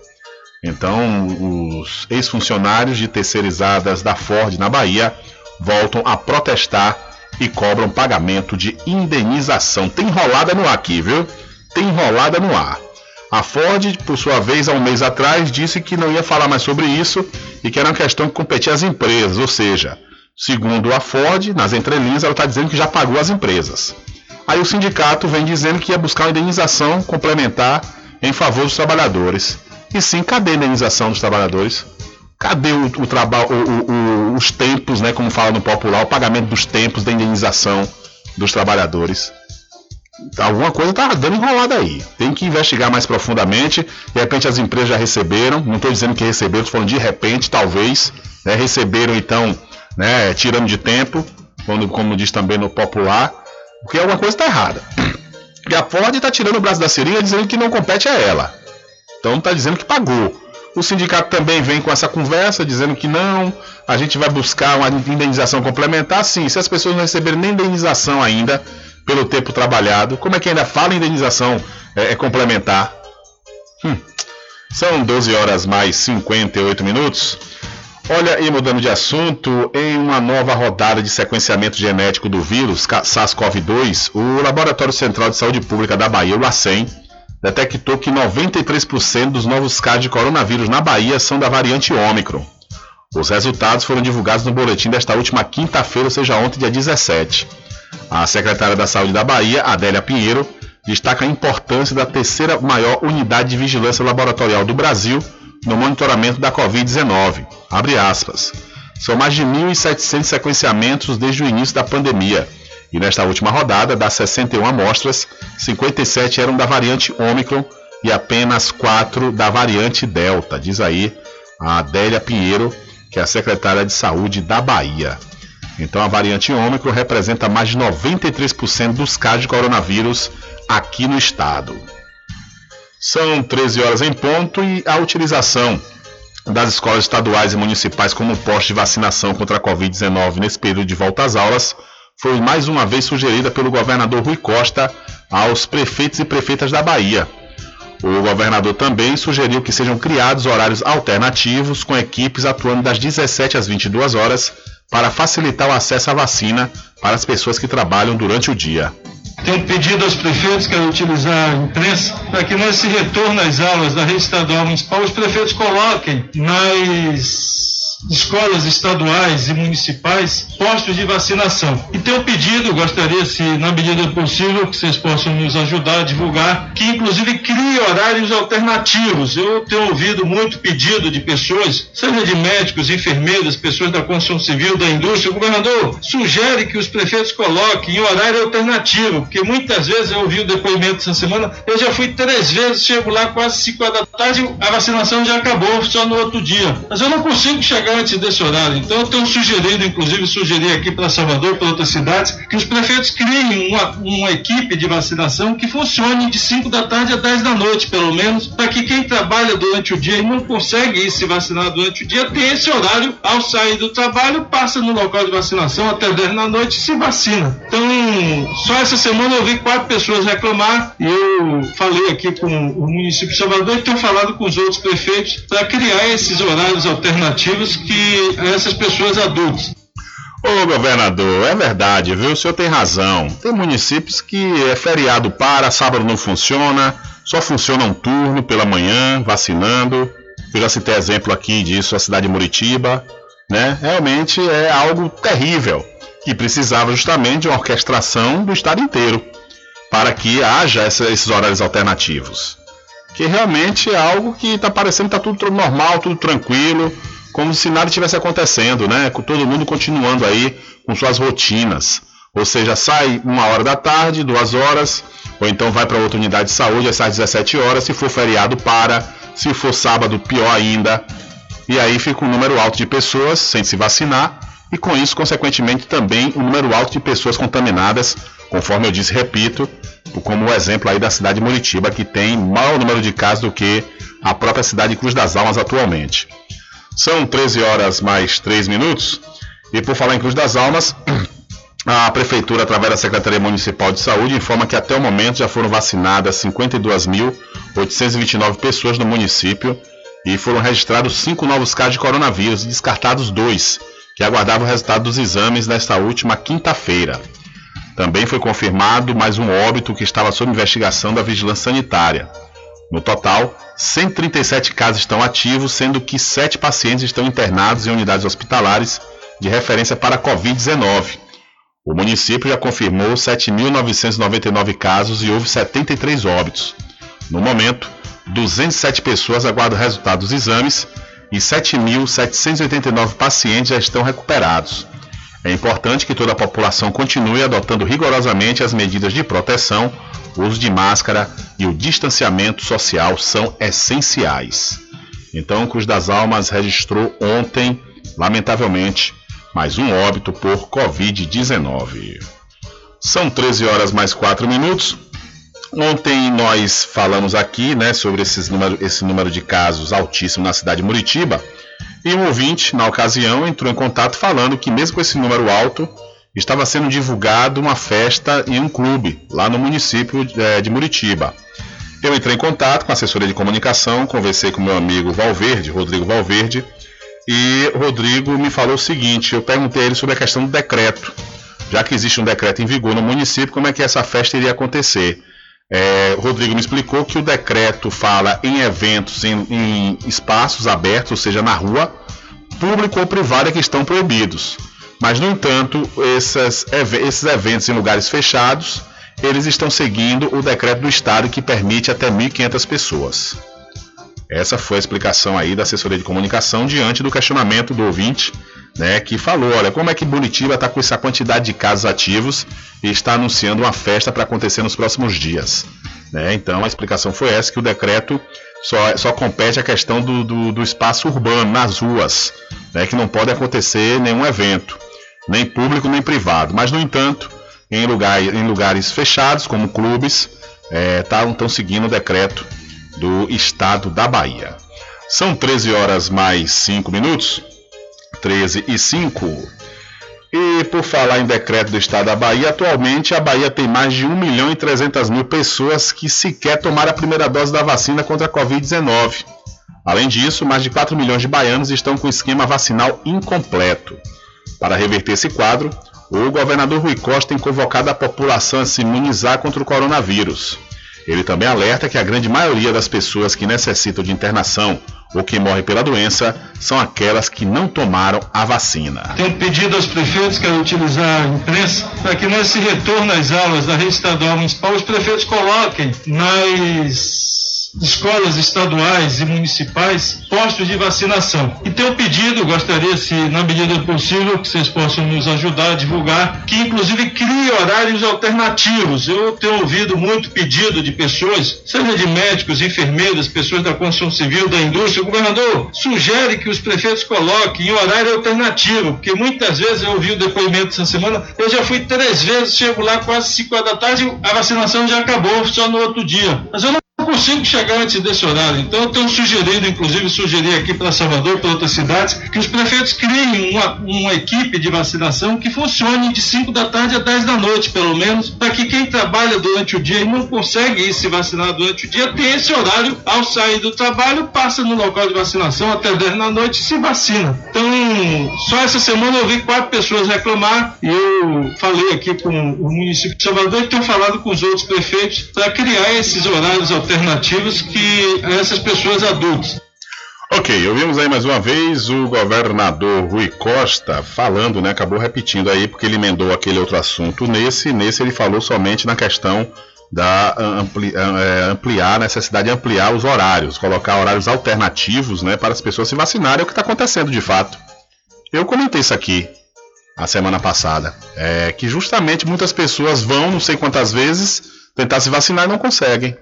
Então, os ex-funcionários de terceirizadas da Ford na Bahia voltam a protestar e cobram pagamento de indenização. Tem enrolada no ar aqui, viu? Tem enrolada no ar. A Ford, por sua vez, há um mês atrás, disse que não ia falar mais sobre isso e que era uma questão que competia às empresas, ou seja, segundo a Ford, nas entrelinhas, ela está dizendo que já pagou as empresas. Aí o sindicato vem dizendo que ia buscar uma indenização complementar em favor dos trabalhadores. E sim, cadê a indenização dos trabalhadores? Cadê o, o trabalho, os tempos, né, como fala no popular, o pagamento dos tempos da indenização dos trabalhadores. Alguma coisa está dando enrolada aí. Tem que investigar mais profundamente. De repente as empresas já receberam. Não estou dizendo que receberam, estou falando de repente, talvez. Né, receberam então, né, tirando de tempo, quando, como diz também no popular, porque alguma coisa está errada. E a Ford está tirando o braço da seringa dizendo que não compete a ela. Então está dizendo que pagou. O sindicato também vem com essa conversa, dizendo que não, a gente vai buscar uma indenização complementar. Sim, se as pessoas não receberem nem indenização ainda pelo tempo trabalhado, como é que ainda fala indenização é, é complementar? Hum. São 12 horas mais 58 minutos. Olha, e mudando de assunto, em uma nova rodada de sequenciamento genético do vírus SARS-CoV-2, o Laboratório Central de Saúde Pública da Bahia, o LACEN, detectou que 93% dos novos casos de coronavírus na Bahia são da variante Ômicron. Os resultados foram divulgados no boletim desta última quinta-feira, ou seja, ontem, dia 17. A secretária da Saúde da Bahia, Adélia Pinheiro, destaca a importância da terceira maior unidade de vigilância laboratorial do Brasil no monitoramento da Covid-19. Abre aspas. São mais de 1.700 sequenciamentos desde o início da pandemia. E nesta última rodada, das 61 amostras, 57 eram da variante Ômicron e apenas 4 da variante Delta, diz aí a Adélia Pinheiro, que é a secretária de saúde da Bahia. Então a variante Ômicron representa mais de 93% dos casos de coronavírus aqui no estado. São 13 horas em ponto e a utilização das escolas estaduais e municipais como posto de vacinação contra a Covid-19 nesse período de volta às aulas foi mais uma vez sugerida pelo governador Rui Costa aos prefeitos e prefeitas da Bahia. O governador também sugeriu que sejam criados horários alternativos com equipes atuando das 17 às 22 horas para facilitar o acesso à vacina para as pessoas que trabalham durante o dia. Tenho pedido aos prefeitos que utilizar a imprensa para que nesse retorno às aulas da rede estadual municipal os prefeitos coloquem nas escolas estaduais e municipais postos de vacinação. E tenho pedido, gostaria, se na medida possível, que vocês possam nos ajudar a divulgar, que inclusive crie horários alternativos. Eu tenho ouvido muito pedido de pessoas, seja de médicos, enfermeiras, pessoas da construção civil, da indústria. O governador sugere que os prefeitos coloquem em horário alternativo, porque muitas vezes eu ouvi o depoimento essa semana, eu já fui três vezes, chego lá quase 5 horas da tarde, a vacinação já acabou, só no outro dia. Mas eu não consigo chegar antes desse horário. Então eu tenho sugerido, inclusive sugeri aqui para Salvador, para outras cidades, que os prefeitos criem uma, uma equipe de vacinação que funcione de 5 da tarde a 10 da noite, pelo menos, para que quem trabalha durante o dia e não consegue ir se vacinar durante o dia, tenha esse horário, ao sair do trabalho, passa no local de vacinação até 10 da noite e se vacina. Então, só essa semana eu vi quatro pessoas reclamar e eu falei aqui com o município de Salvador e tenho falado com os outros prefeitos para criar esses horários alternativos que essas pessoas adultas. Ô governador, é verdade, viu? O senhor tem razão. Tem municípios que é feriado para, sábado não funciona, só funciona um turno pela manhã, vacinando. Eu já citei exemplo aqui disso, a cidade de Muritiba, né? Realmente é algo terrível que precisava justamente de uma orquestração do estado inteiro para que haja esses horários alternativos. Que realmente é algo que está parecendo que está tudo normal, tudo tranquilo, como se nada tivesse acontecendo, né? Com todo mundo continuando aí com suas rotinas. Ou seja, sai uma hora da tarde, duas horas, ou então vai para outra unidade de saúde, às 17 horas, se for feriado para, se for sábado, pior ainda. E aí fica um número alto de pessoas sem se vacinar, e com isso, consequentemente, também um número alto de pessoas contaminadas, conforme eu disse, repito, como o exemplo aí da cidade de Muritiba, que tem maior número de casos do que a própria cidade de Cruz das Almas atualmente. São 13 horas mais 3 minutos. E por falar em Cruz das Almas, [CLEARS THROAT] a Prefeitura, através da Secretaria Municipal de Saúde, informa que até o momento já foram vacinadas 52.829 pessoas no município e foram registrados cinco novos casos de coronavírus e descartados dois, que aguardavam o resultado dos exames nesta última quinta-feira. Também foi confirmado mais um óbito que estava sob investigação da Vigilância Sanitária. No total, 137 casos estão ativos, sendo que 7 pacientes estão internados em unidades hospitalares de referência para a Covid-19. O município já confirmou 7.999 casos e houve 73 óbitos. No momento, 207 pessoas aguardam o resultado dos exames e 7.789 pacientes já estão recuperados. É importante que toda a população continue adotando rigorosamente as medidas de proteção, o uso de máscara e o distanciamento social são essenciais. Então, Cruz das Almas registrou ontem, lamentavelmente, mais um óbito por Covid-19. São 13 horas mais 4 minutos. Ontem nós falamos aqui né, sobre esses número, esse número de casos altíssimo na cidade de Muritiba. E um ouvinte, na ocasião, entrou em contato falando que, mesmo com esse número alto, estava sendo divulgado uma festa em um clube, lá no município é, de Muritiba. Eu entrei em contato com a assessoria de comunicação, conversei com meu amigo Valverde, Rodrigo Valverde, e Rodrigo me falou o seguinte: eu perguntei a ele sobre a questão do decreto. Já que existe um decreto em vigor no município, como é que essa festa iria acontecer? É, o Rodrigo me explicou que o decreto fala em eventos em, em espaços abertos, ou seja, na rua, público ou privado que estão proibidos. Mas, no entanto, esses, esses eventos em lugares fechados, eles estão seguindo o decreto do Estado que permite até 1.500 pessoas. Essa foi a explicação aí da assessoria de comunicação diante do questionamento do ouvinte, né, que falou, olha, como é que Buritiba está com essa quantidade de casos ativos e está anunciando uma festa para acontecer nos próximos dias. Né? Então a explicação foi essa, que o decreto só, só compete a questão do, do, do espaço urbano, nas ruas, né, que não pode acontecer nenhum evento, nem público nem privado. Mas, no entanto, em, lugar, em lugares fechados, como clubes, estão é, tá, seguindo o decreto do estado da Bahia. São 13 horas mais 5 minutos. 13 e 5. E por falar em decreto do estado da Bahia, atualmente a Bahia tem mais de 1 milhão e 300 mil pessoas que sequer tomaram a primeira dose da vacina contra a Covid-19. Além disso, mais de 4 milhões de baianos estão com esquema vacinal incompleto. Para reverter esse quadro, o governador Rui Costa tem convocado a população a se imunizar contra o coronavírus. Ele também alerta que a grande maioria das pessoas que necessitam de internação ou que morrem pela doença são aquelas que não tomaram a vacina. Tenho pedido aos prefeitos que utilizar a imprensa para que nesse retorno às aulas da rede estadual municipal os prefeitos coloquem nas escolas estaduais e municipais postos de vacinação. E tenho pedido, gostaria, se na medida possível, que vocês possam nos ajudar a divulgar, que inclusive crie horários alternativos. Eu tenho ouvido muito pedido de pessoas, seja de médicos, enfermeiras, pessoas da construção civil, da indústria. O governador sugere que os prefeitos coloquem em horário alternativo, porque muitas vezes eu ouvi o depoimento essa semana, eu já fui três vezes, chego lá quase 5 horas da tarde, a vacinação já acabou, só no outro dia. Mas eu não consigo chegar antes desse horário. Então, eu tenho sugerido, inclusive, sugeri aqui para Salvador, para outras cidades, que os prefeitos criem uma, uma equipe de vacinação que funcione de 5 da tarde a 10 da noite, pelo menos, para que quem trabalha durante o dia e não consegue ir se vacinar durante o dia, tenha esse horário, ao sair do trabalho, passa no local de vacinação até 10 da noite e se vacina. Então, só essa semana eu vi quatro pessoas reclamar e eu falei aqui com o município de Salvador e tenho falado com os outros prefeitos para criar esses horários alternativos que essas pessoas adultas. Ok, ouvimos aí mais uma vez o governador Rui Costa falando, né? Acabou repetindo aí porque ele emendou aquele outro assunto nesse. Nesse ele falou somente na questão da ampli, é, ampliar, a necessidade de ampliar os horários, colocar horários alternativos, né, para as pessoas se vacinarem, é o que está acontecendo de fato. Eu comentei isso aqui a semana passada, é que justamente muitas pessoas vão, não sei quantas vezes, tentar se vacinar e não conseguem.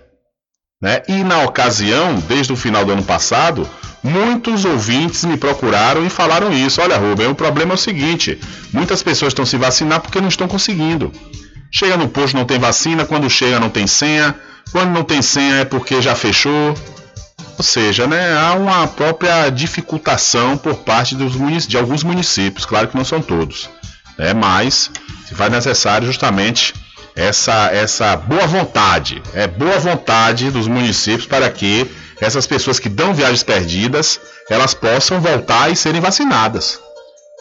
Né? E na ocasião, desde o final do ano passado, muitos ouvintes me procuraram e falaram isso. Olha, Rubem, o problema é o seguinte: muitas pessoas estão se vacinar porque não estão conseguindo. Chega no posto não tem vacina, quando chega não tem senha, quando não tem senha é porque já fechou. Ou seja, né, há uma própria dificultação por parte dos de alguns municípios, claro que não são todos, né, mas se faz necessário justamente essa, essa boa vontade, é boa vontade dos municípios para que essas pessoas que dão viagens perdidas, elas possam voltar e serem vacinadas.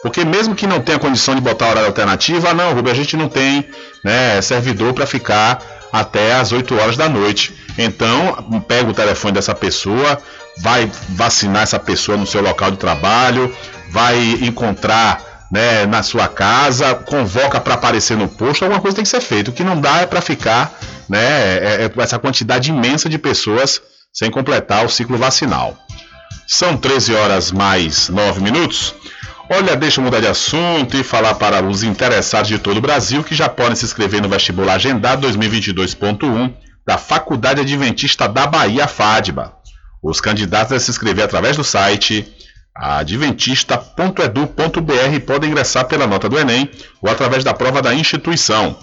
Porque mesmo que não tenha condição de botar horário alternativo, ah não, Rubem, a gente não tem né, servidor para ficar até as 8 horas da noite. Então, pega o telefone dessa pessoa, vai vacinar essa pessoa no seu local de trabalho, vai encontrar né, na sua casa, convoca para aparecer no posto, alguma coisa tem que ser feita. O que não dá é para ficar né, é, é essa quantidade imensa de pessoas sem completar o ciclo vacinal. São 13 horas mais 9 minutos. Olha, deixa eu mudar de assunto e falar para os interessados de todo o Brasil que já podem se inscrever no vestibular agendado 2022.1 da Faculdade Adventista da Bahia, FADBA. Os candidatos devem se inscrever através do site adventista.edu.br podem ingressar pela nota do Enem ou através da prova da instituição.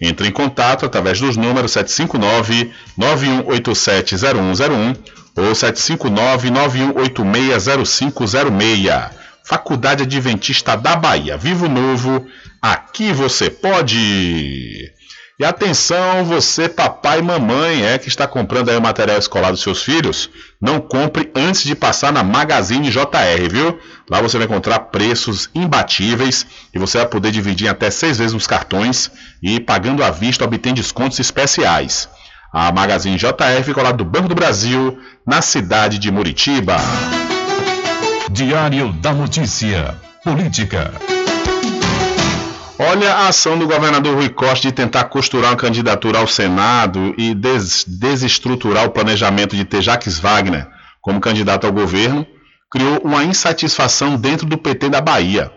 Entre em contato através dos números 759-9187-0101 ou 759-9186-0506. Faculdade Adventista da Bahia. Vivo Novo, aqui você pode! E atenção, você papai e mamãe é que está comprando aí o material escolar dos seus filhos, não compre antes de passar na Magazine JR, viu? Lá você vai encontrar preços imbatíveis e você vai poder dividir até seis vezes os cartões e pagando à vista obtém descontos especiais. A Magazine JR fica ao lado do Banco do Brasil, na cidade de Muritiba. Diário da Notícia. Política. Olha a ação do governador Rui Costa de tentar costurar uma candidatura ao Senado e des desestruturar o planejamento de ter Wagner como candidato ao governo, criou uma insatisfação dentro do PT da Bahia.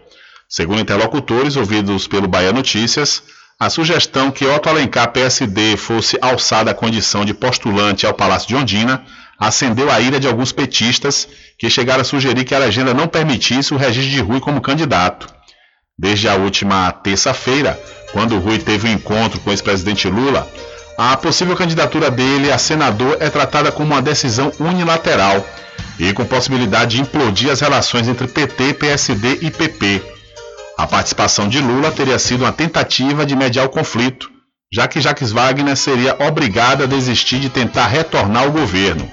Segundo interlocutores ouvidos pelo Bahia Notícias, a sugestão que Otto Alencar PSD fosse alçada à condição de postulante ao Palácio de Ondina acendeu a ira de alguns petistas que chegaram a sugerir que a legenda não permitisse o registro de Rui como candidato. Desde a última terça-feira, quando Rui teve um encontro com o ex-presidente Lula, a possível candidatura dele a senador é tratada como uma decisão unilateral e com possibilidade de implodir as relações entre PT, PSD e PP. A participação de Lula teria sido uma tentativa de mediar o conflito, já que Jacques Wagner seria obrigado a desistir de tentar retornar ao governo.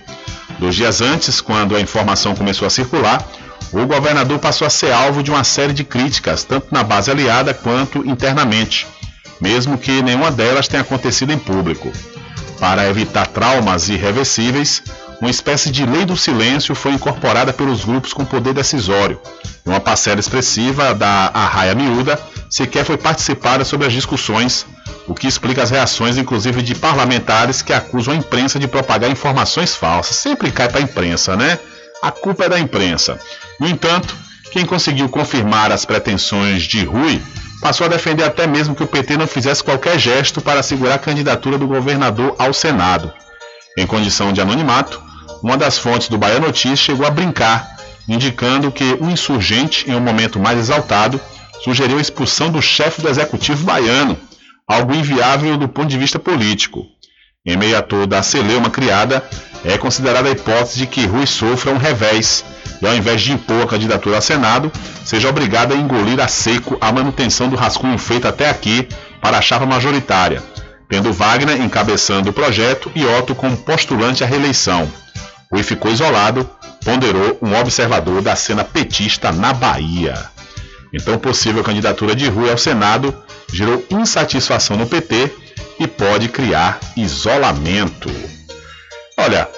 Dois dias antes, quando a informação começou a circular, o governador passou a ser alvo de uma série de críticas, tanto na base aliada quanto internamente, mesmo que nenhuma delas tenha acontecido em público. Para evitar traumas irreversíveis, uma espécie de lei do silêncio foi incorporada pelos grupos com poder decisório. Uma parcela expressiva da Arraia Miúda sequer foi participada sobre as discussões, o que explica as reações, inclusive de parlamentares que acusam a imprensa de propagar informações falsas. Sempre cai para a imprensa, né? A culpa é da imprensa. No entanto, quem conseguiu confirmar as pretensões de Rui passou a defender até mesmo que o PT não fizesse qualquer gesto para assegurar a candidatura do governador ao Senado. Em condição de anonimato, uma das fontes do Bahia Notícias chegou a brincar, indicando que um insurgente, em um momento mais exaltado, sugeriu a expulsão do chefe do executivo baiano, algo inviável do ponto de vista político. Em meio a toda a celeuma criada, é considerada a hipótese de que Rui sofra um revés e, ao invés de impor a candidatura a Senado, seja obrigado a engolir a seco a manutenção do rascunho feito até aqui para a chapa majoritária, tendo Wagner encabeçando o projeto e Otto como postulante à reeleição. Rui ficou isolado, ponderou um observador da cena petista na Bahia. Então, possível candidatura de Rui ao Senado gerou insatisfação no PT e pode criar isolamento. Olha,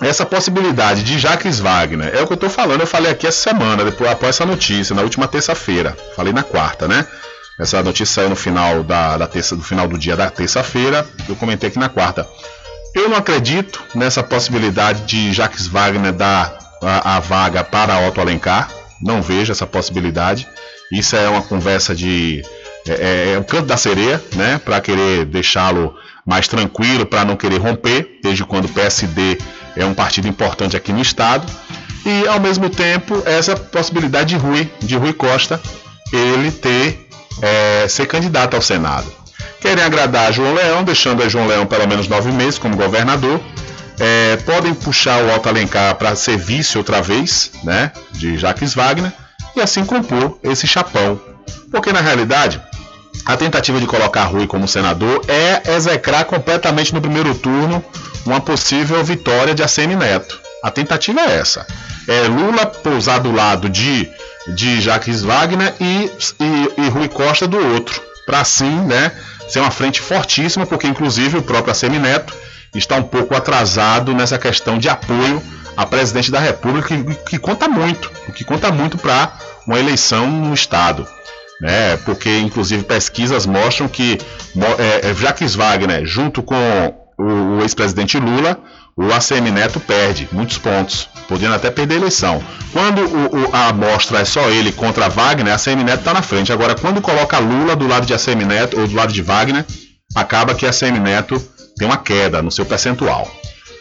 essa possibilidade de Jacques Wagner é o que eu estou falando. Eu falei aqui essa semana, depois após essa notícia, na última terça-feira. Falei na quarta, né? Essa notícia saiu no final da, da terça, do final do dia da terça-feira. Eu comentei aqui na quarta. Eu não acredito nessa possibilidade de Jacques Wagner dar a, a vaga para Otto Alencar. Não vejo essa possibilidade. Isso é uma conversa de é, é, é o canto da sereia, né? Para querer deixá-lo mais tranquilo, para não querer romper, desde quando o PSD é um partido importante aqui no estado. E ao mesmo tempo essa possibilidade de Rui, de Rui Costa, ele ter é, ser candidato ao Senado. Querem agradar João Leão, deixando a João Leão pelo menos nove meses como governador. É, podem puxar o Alto Alencar para ser vice outra vez, né, de Jacques Wagner, e assim compor esse chapão. Porque na realidade, a tentativa de colocar Rui como senador é execrar completamente no primeiro turno uma possível vitória de ACM Neto. A tentativa é essa. É Lula pousar do lado de, de Jacques Wagner e, e, e Rui Costa do outro. Para assim, né, ser uma frente fortíssima, porque inclusive o próprio ACM Neto está um pouco atrasado nessa questão de apoio a presidente da República, que, que conta muito, o que conta muito para uma eleição no Estado né? Porque inclusive pesquisas mostram que é, é, Jacques Wagner, junto com o, o ex-presidente Lula, o ACM Neto perde muitos pontos. podendo até perder a eleição. Quando o, o, a amostra é só ele contra Wagner, a CM Neto está na frente. Agora, quando coloca Lula do lado de ACM Neto ou do lado de Wagner, acaba que a CM Neto tem uma queda no seu percentual.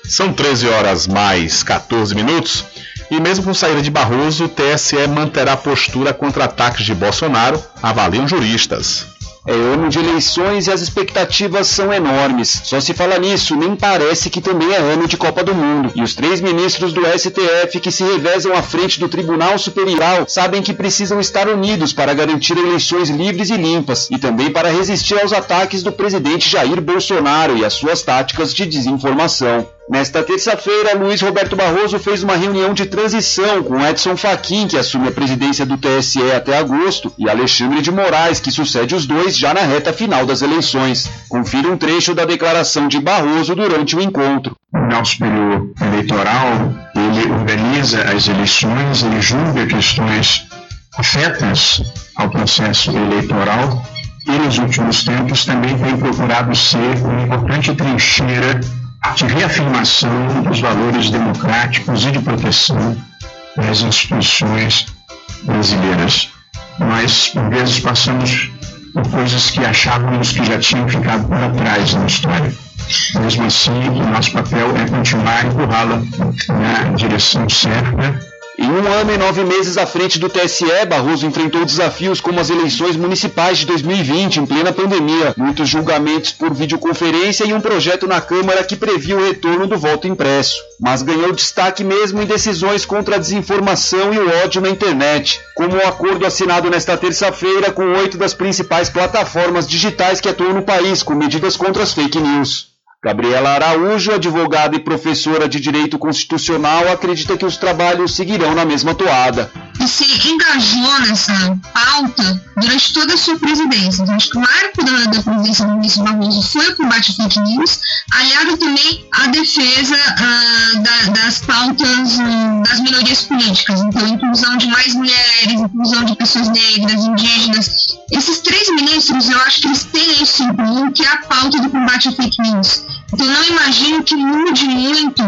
São 13 horas mais 14 minutos. E mesmo com saída de Barroso, o TSE manterá postura contra ataques de Bolsonaro, avaliam juristas. É ano de eleições e as expectativas são enormes. Só se fala nisso, nem parece que também é ano de Copa do Mundo. E os três ministros do STF que se revezam à frente do Tribunal Superior sabem que precisam estar unidos para garantir eleições livres e limpas e também para resistir aos ataques do presidente Jair Bolsonaro e às suas táticas de desinformação. Nesta terça-feira, Luiz Roberto Barroso fez uma reunião de transição com Edson Fachin, que assume a presidência do TSE até agosto, e Alexandre de Moraes, que sucede os dois já na reta final das eleições. Confira um trecho da declaração de Barroso durante o encontro. O Tribunal Superior Eleitoral, ele organiza as eleições, ele julga questões afetas ao processo eleitoral e nos últimos tempos também tem procurado ser uma importante trincheira de reafirmação dos valores democráticos e de proteção das instituições brasileiras. Nós, por vezes, passamos por coisas que achávamos que já tinham ficado para trás na história. Mesmo assim, o nosso papel é continuar empurrá-la na direção certa em um ano e nove meses à frente do TSE, Barroso enfrentou desafios como as eleições municipais de 2020, em plena pandemia, muitos julgamentos por videoconferência e um projeto na Câmara que previa o retorno do voto impresso. Mas ganhou destaque mesmo em decisões contra a desinformação e o ódio na internet, como o acordo assinado nesta terça-feira com oito das principais plataformas digitais que atuam no país com medidas contra as fake news. Gabriela Araújo, advogada e professora de Direito Constitucional, acredita que os trabalhos seguirão na mesma toada. E se engajou nessa pauta durante toda a sua presidência. Acho que o marco da, da presidência do ministro Barroso foi o combate à fake news, aliado também à defesa uh, da, das pautas uh, das minorias políticas. Então, inclusão de mais mulheres, inclusão de pessoas negras, indígenas. Esses três ministros, eu acho que eles têm isso em comum, que é a pauta do combate à fake news. Então não imagino que mude muito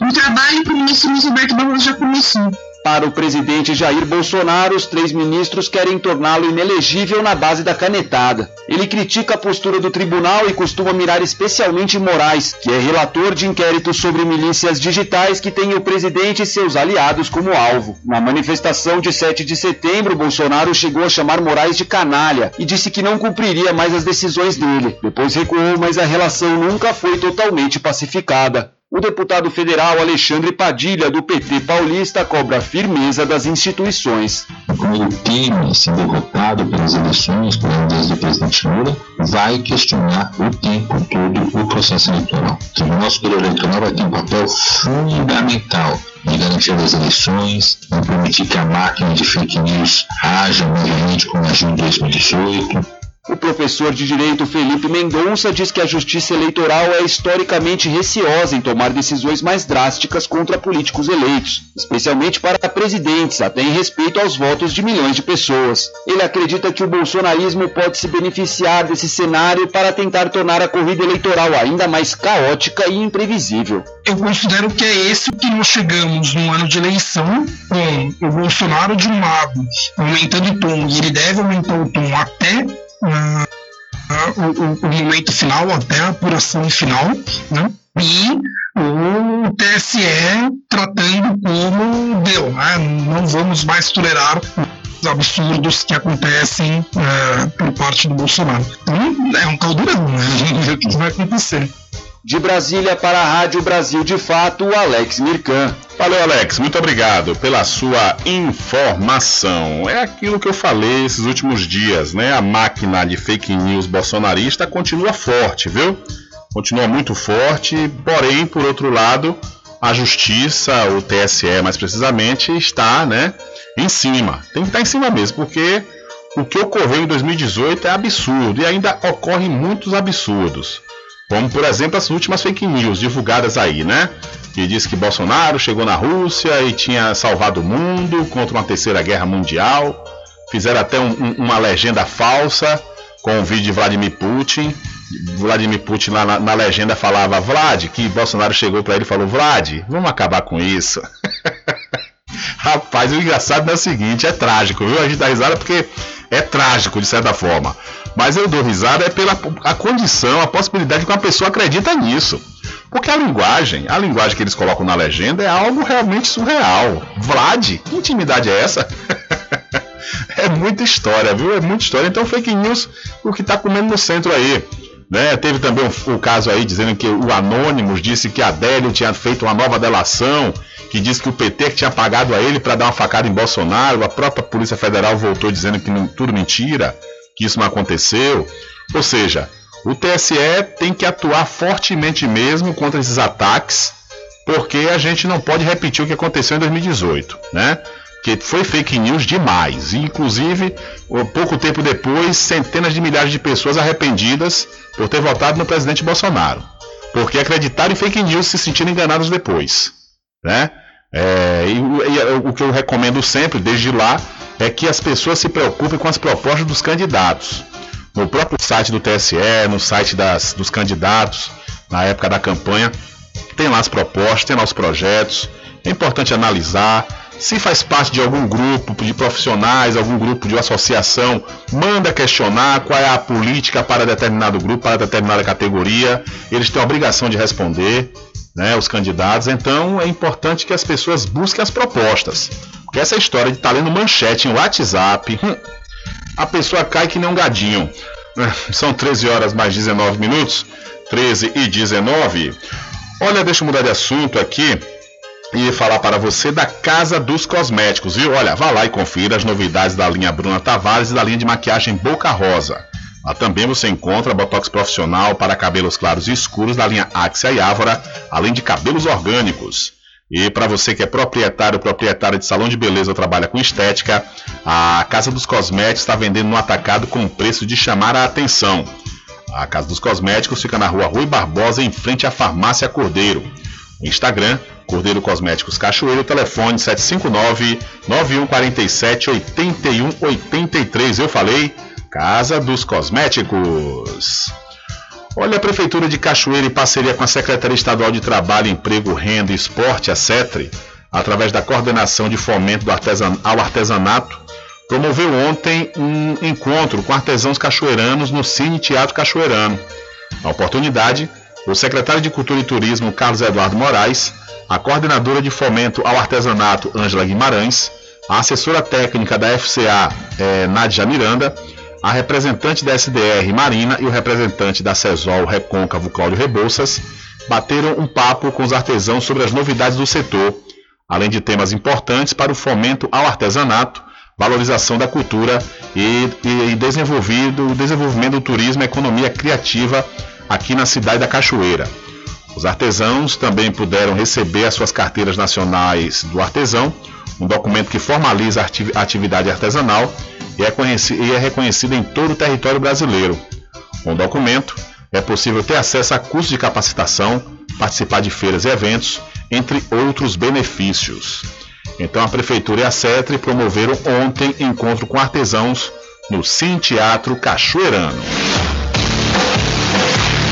o trabalho que o ministro Luiz Roberto Barroso já começou. Para o presidente Jair Bolsonaro, os três ministros querem torná-lo inelegível na base da canetada. Ele critica a postura do tribunal e costuma mirar especialmente Moraes, que é relator de inquéritos sobre milícias digitais que tem o presidente e seus aliados como alvo. Na manifestação de 7 de setembro, Bolsonaro chegou a chamar Moraes de canalha e disse que não cumpriria mais as decisões dele. Depois recuou, mas a relação nunca foi totalmente pacificada. O deputado federal Alexandre Padilha, do PT paulista, cobra a firmeza das instituições. Como ele teme ser derrotado pelas eleições, por ordens do presidente Lula, vai questionar o tempo todo o processo eleitoral. O nosso Superior Eleitoral vai ter um papel fundamental de garantir as eleições, não permitir que a máquina de fake news haja novamente como agiu em 2018 o professor de direito Felipe Mendonça diz que a justiça eleitoral é historicamente receosa em tomar decisões mais drásticas contra políticos eleitos, especialmente para presidentes, até em respeito aos votos de milhões de pessoas. Ele acredita que o bolsonarismo pode se beneficiar desse cenário para tentar tornar a corrida eleitoral ainda mais caótica e imprevisível. Eu considero que é esse que nós chegamos no ano de eleição, com o Bolsonaro de um lado aumentando o tom, e ele deve aumentar o tom até uh, o, o, momento final, até a apuração final, né? e o TSE tratando como deu, né? não vamos mais tolerar os absurdos que acontecem uh, por parte do Bolsonaro. Então é um caldeirão, né? a gente vê o que vai acontecer. De Brasília para a Rádio Brasil de Fato, Alex Mirkan. Valeu, Alex. Muito obrigado pela sua informação. É aquilo que eu falei esses últimos dias, né? A máquina de fake news bolsonarista continua forte, viu? Continua muito forte, porém, por outro lado, a justiça, o TSE mais precisamente, está, né, em cima. Tem que estar em cima mesmo, porque o que ocorreu em 2018 é absurdo e ainda ocorrem muitos absurdos. Como, por exemplo, as últimas fake news divulgadas aí, né? Que diz que Bolsonaro chegou na Rússia e tinha salvado o mundo contra uma terceira guerra mundial. Fizeram até um, um, uma legenda falsa com o vídeo de Vladimir Putin. Vladimir Putin lá na, na legenda falava Vlad, que Bolsonaro chegou para ele e falou: Vlad, vamos acabar com isso. [LAUGHS] Rapaz, o engraçado é o seguinte: é trágico, viu? A gente dá risada porque é trágico de certa forma. Mas eu dou risada é pela a condição, a possibilidade que uma pessoa acredita nisso. Porque a linguagem, a linguagem que eles colocam na legenda é algo realmente surreal. Vlad, que intimidade é essa? [LAUGHS] é muita história, viu? É muita história. Então, fake news, o que está comendo no centro aí. Né? Teve também o caso aí dizendo que o Anônimos disse que Adélio tinha feito uma nova delação, que disse que o PT tinha pagado a ele para dar uma facada em Bolsonaro. A própria Polícia Federal voltou dizendo que não, tudo mentira, que isso não aconteceu. Ou seja, o TSE tem que atuar fortemente mesmo contra esses ataques, porque a gente não pode repetir o que aconteceu em 2018, né? Que foi fake news demais. E, inclusive, pouco tempo depois, centenas de milhares de pessoas arrependidas por ter votado no presidente Bolsonaro. Porque acreditaram em fake news se sentiram enganados depois. Né? É, e, e, o que eu recomendo sempre, desde lá, é que as pessoas se preocupem com as propostas dos candidatos. No próprio site do TSE, no site das, dos candidatos, na época da campanha, tem lá as propostas, tem lá os projetos. É importante analisar, se faz parte de algum grupo de profissionais, algum grupo de associação, manda questionar qual é a política para determinado grupo, para determinada categoria. Eles têm a obrigação de responder, né, os candidatos. Então é importante que as pessoas busquem as propostas. Porque essa história de estar tá lendo manchete em WhatsApp, hum, a pessoa cai que nem um gadinho. São 13 horas mais 19 minutos. 13 e 19. Olha, deixa eu mudar de assunto aqui e falar para você da Casa dos Cosméticos, viu? Olha, vá lá e confira as novidades da linha Bruna Tavares e da linha de maquiagem Boca Rosa. Lá também você encontra botox profissional para cabelos claros e escuros da linha Axia e Ávora, além de cabelos orgânicos. E para você que é proprietário proprietária de salão de beleza ou trabalha com estética, a Casa dos Cosméticos está vendendo no atacado com preço de chamar a atenção. A Casa dos Cosméticos fica na rua Rui Barbosa, em frente à Farmácia Cordeiro. Instagram Cordeiro Cosméticos Cachoeiro, telefone 759-9147-8183. Eu falei, Casa dos Cosméticos. Olha, a Prefeitura de Cachoeira, em parceria com a Secretaria Estadual de Trabalho, Emprego, Renda e Esporte, a CETRE, através da Coordenação de Fomento do artesan... ao Artesanato, promoveu ontem um encontro com artesãos cachoeiranos no Cine Teatro Cachoeirano. Na oportunidade, o secretário de Cultura e Turismo, Carlos Eduardo Moraes, a coordenadora de fomento ao artesanato, Ângela Guimarães, a assessora técnica da FCA, é, Nádia Miranda, a representante da SDR, Marina, e o representante da CESOL, Recôncavo, Cláudio Rebouças, bateram um papo com os artesãos sobre as novidades do setor, além de temas importantes para o fomento ao artesanato, valorização da cultura e, e, e desenvolvido, desenvolvimento do turismo e economia criativa aqui na cidade da Cachoeira. Os artesãos também puderam receber as suas carteiras nacionais do artesão, um documento que formaliza a atividade artesanal e é, e é reconhecido em todo o território brasileiro. Com o documento, é possível ter acesso a cursos de capacitação, participar de feiras e eventos, entre outros benefícios. Então a Prefeitura e a CETRE promoveram ontem encontro com artesãos no Sim Teatro Cachoeirano.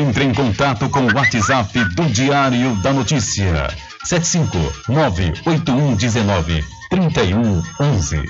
Entre em contato com o WhatsApp do Diário da Notícia. 759-8119-3111.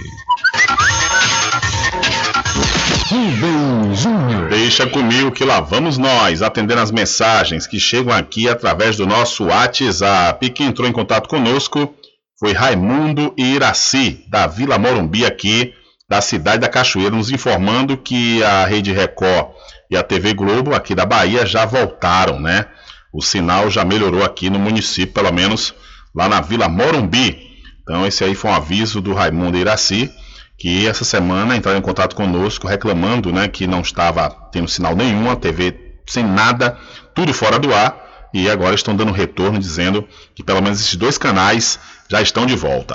Rubem Júnior. Deixa comigo que lá vamos nós, atendendo as mensagens que chegam aqui através do nosso WhatsApp. Quem entrou em contato conosco foi Raimundo Iraci, da Vila Morumbi aqui, da cidade da Cachoeira, nos informando que a Rede Record e a TV Globo aqui da Bahia já voltaram, né? O sinal já melhorou aqui no município, pelo menos lá na Vila Morumbi. Então esse aí foi um aviso do Raimundo Iraci, que essa semana entraram em contato conosco reclamando, né, que não estava tendo sinal nenhum, a TV sem nada, tudo fora do ar, e agora estão dando retorno dizendo que pelo menos esses dois canais já estão de volta.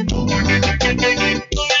Thank you.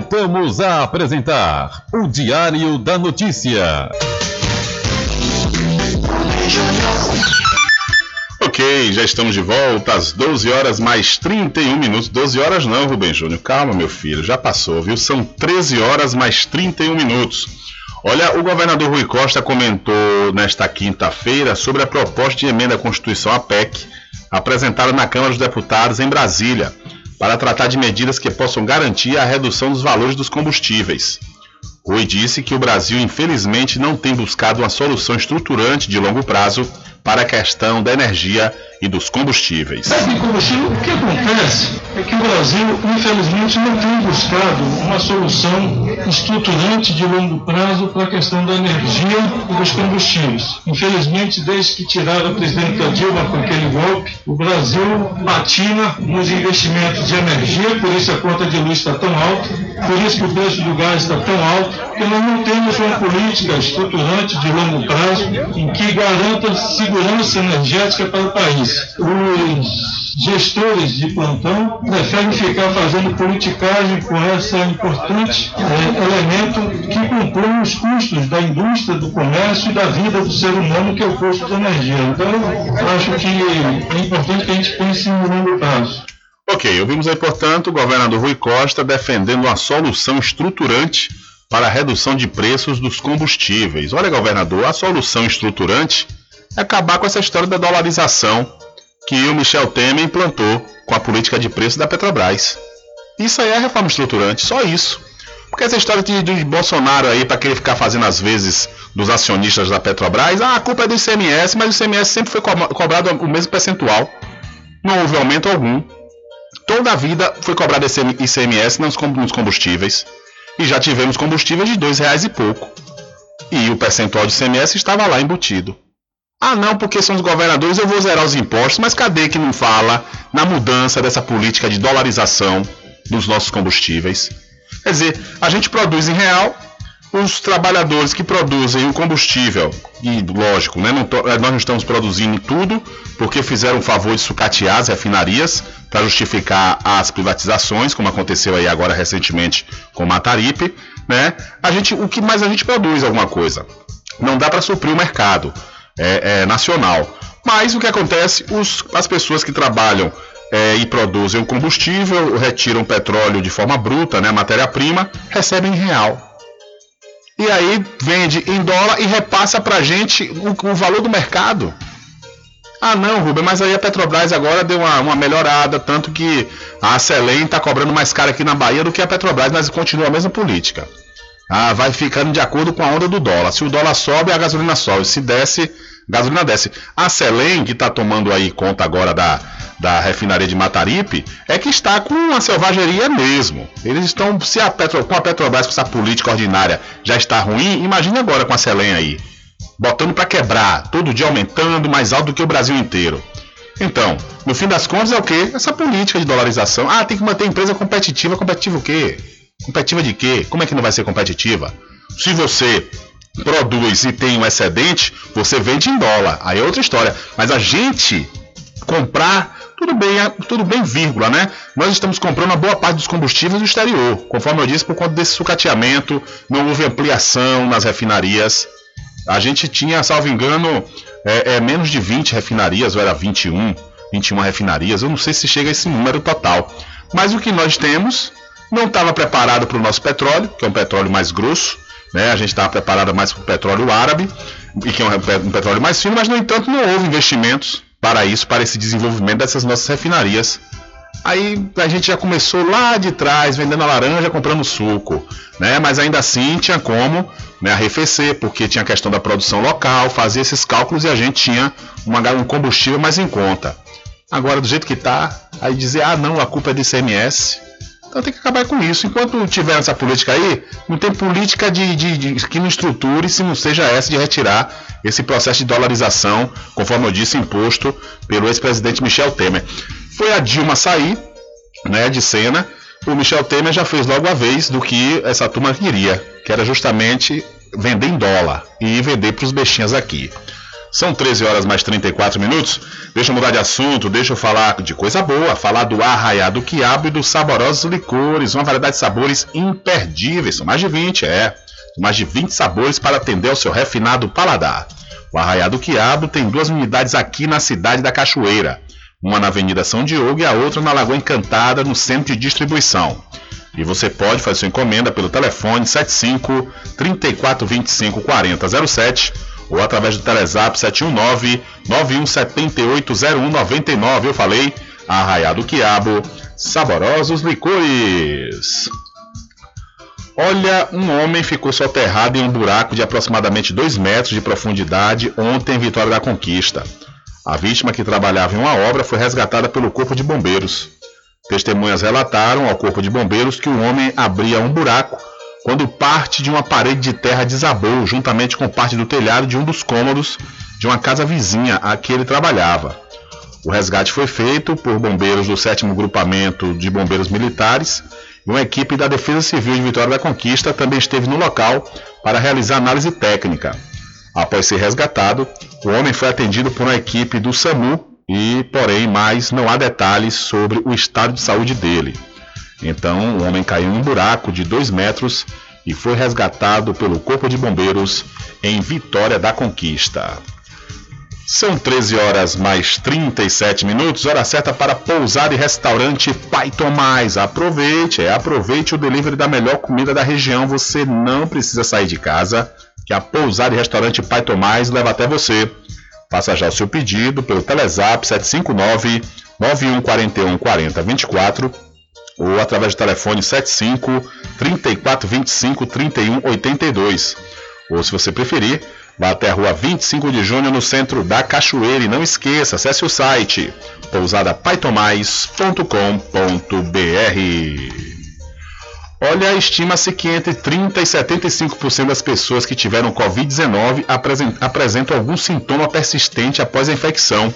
Voltamos a apresentar o Diário da Notícia. Ok, já estamos de volta às 12 horas mais 31 minutos. 12 horas não, Rubem Júnior. Calma, meu filho, já passou, viu? São 13 horas mais 31 minutos. Olha, o governador Rui Costa comentou nesta quinta-feira sobre a proposta de emenda à Constituição, a PEC, apresentada na Câmara dos Deputados em Brasília, para tratar de medidas que possam garantir a redução dos valores dos combustíveis. Rui disse que o Brasil, infelizmente, não tem buscado uma solução estruturante de longo prazo para a questão da energia e dos combustíveis. Sabe, combustível, o que acontece é que o Brasil, infelizmente, não tem buscado uma solução estruturante de longo prazo para a questão da energia e dos combustíveis. Infelizmente, desde que tiraram a presidenta Dilma com aquele golpe, o Brasil patina nos investimentos de energia, por isso a conta de luz está tão alta, por isso que o preço do gás está tão alto, porque nós não temos uma política estruturante de longo prazo em que garanta segurança energética para o país os gestores de plantão preferem ficar fazendo politicagem com esse importante eh, elemento que compõe os custos da indústria, do comércio e da vida do ser humano, que é o custo da energia. Então, acho que é importante que a gente pense no longo prazo. Ok, ouvimos aí, portanto, o governador Rui Costa defendendo uma solução estruturante para a redução de preços dos combustíveis. Olha, governador, a solução estruturante é acabar com essa história da dolarização que o Michel Temer implantou com a política de preço da Petrobras. Isso aí é reforma estruturante, só isso. Porque essa história de, de Bolsonaro aí, para querer ficar fazendo as vezes dos acionistas da Petrobras, ah, a culpa é do ICMS, mas o ICMS sempre foi co cobrado o mesmo percentual. Não houve aumento algum. Toda a vida foi cobrado ICMS nos combustíveis. E já tivemos combustíveis de dois reais e pouco. E o percentual de ICMS estava lá embutido. Ah, não, porque são os governadores, eu vou zerar os impostos. Mas cadê que não fala na mudança dessa política de dolarização dos nossos combustíveis? Quer dizer, a gente produz em real, os trabalhadores que produzem o combustível, e lógico, né, não to, nós não estamos produzindo tudo, porque fizeram o favor de sucatear as refinarias para justificar as privatizações, como aconteceu aí agora recentemente com Mataripe, né? A gente, o que mais a gente produz alguma coisa? Não dá para suprir o mercado é, é, nacional. Mas o que acontece? Os, as pessoas que trabalham é, e produzem o combustível, retiram petróleo de forma bruta, né, matéria-prima, recebem em real. e aí vende em dólar e repassa pra gente o, o valor do mercado. Ah não, Rubem, mas aí a Petrobras agora deu uma, uma melhorada, tanto que a Celem está cobrando mais caro aqui na Bahia do que a Petrobras, mas continua a mesma política. Ah, vai ficando de acordo com a onda do dólar. Se o dólar sobe, a gasolina sobe. Se desce, a gasolina desce. A Celem, que está tomando aí conta agora da, da refinaria de Mataripe, é que está com uma selvageria mesmo. Eles estão, se a Petro, com a Petrobras, com essa política ordinária já está ruim, imagine agora com a Celem aí botando para quebrar, todo dia aumentando, mais alto do que o Brasil inteiro. Então, no fim das contas é o quê? Essa política de dolarização. Ah, tem que manter a empresa competitiva. Competitiva o quê? Competitiva de quê? Como é que não vai ser competitiva? Se você produz e tem um excedente, você vende em dólar. Aí é outra história. Mas a gente comprar, tudo bem, tudo bem, vírgula, né? Nós estamos comprando uma boa parte dos combustíveis do exterior. Conforme eu disse, por conta desse sucateamento, não houve ampliação nas refinarias. A gente tinha, salvo engano, é, é, menos de 20 refinarias, ou era 21, 21 refinarias, eu não sei se chega a esse número total. Mas o que nós temos não estava preparado para o nosso petróleo, que é um petróleo mais grosso, né? a gente estava preparado mais para o petróleo árabe, e que é um, petróleo mais fino, mas no entanto não houve investimentos para isso, para esse desenvolvimento dessas nossas refinarias Aí a gente já começou lá de trás, vendendo a laranja, comprando suco, né? Mas ainda assim tinha como né, arrefecer, porque tinha a questão da produção local, fazia esses cálculos e a gente tinha uma, um combustível mais em conta. Agora, do jeito que tá, aí dizer, ah não, a culpa é do ICMS. Então tem que acabar com isso. Enquanto tiver essa política aí, não tem política de, de, de, que não estruture se não seja essa de retirar esse processo de dolarização, conforme eu disse, imposto pelo ex-presidente Michel Temer. Foi a Dilma sair né, de cena, o Michel Temer já fez logo a vez do que essa turma queria, que era justamente vender em dólar e vender para os bestinhas aqui. São 13 horas mais 34 minutos. Deixa eu mudar de assunto, deixa eu falar de coisa boa, falar do arraiado quiabo e dos saborosos licores, uma variedade de sabores imperdíveis, são mais de 20, é. Mais de 20 sabores para atender ao seu refinado paladar. O arraiado quiabo tem duas unidades aqui na cidade da Cachoeira uma na Avenida São Diogo e a outra na Lagoa Encantada, no centro de distribuição. E você pode fazer sua encomenda pelo telefone 75 3425 4007 ou através do Telezap 719 91780199. Eu falei, Arraiado Quiabo, saborosos licores. Olha, um homem ficou soterrado em um buraco de aproximadamente 2 metros de profundidade ontem em Vitória da Conquista. A vítima que trabalhava em uma obra foi resgatada pelo Corpo de Bombeiros. Testemunhas relataram ao Corpo de Bombeiros que o homem abria um buraco quando parte de uma parede de terra desabou, juntamente com parte do telhado de um dos cômodos de uma casa vizinha a que ele trabalhava. O resgate foi feito por bombeiros do 7 Grupamento de Bombeiros Militares e uma equipe da Defesa Civil de Vitória da Conquista também esteve no local para realizar análise técnica. Após ser resgatado, o homem foi atendido por uma equipe do SAMU e, porém, mais não há detalhes sobre o estado de saúde dele. Então, o homem caiu em um buraco de 2 metros e foi resgatado pelo Corpo de Bombeiros em Vitória da Conquista. São 13 horas mais 37 minutos, hora certa para pousar e restaurante Pai Tomás. Aproveite, é, aproveite o delivery da melhor comida da região. Você não precisa sair de casa que a pousada e restaurante Pai Tomás leva até você. Faça já o seu pedido pelo Telezap 759 9141 4024 ou através do telefone 75 3425 3182. Ou se você preferir, vá até a rua 25 de junho no centro da Cachoeira e não esqueça, acesse o site pousadapaitomais.com.br. Olha, estima-se que entre 30% e 75% das pessoas que tiveram Covid-19 apresentam algum sintoma persistente após a infecção.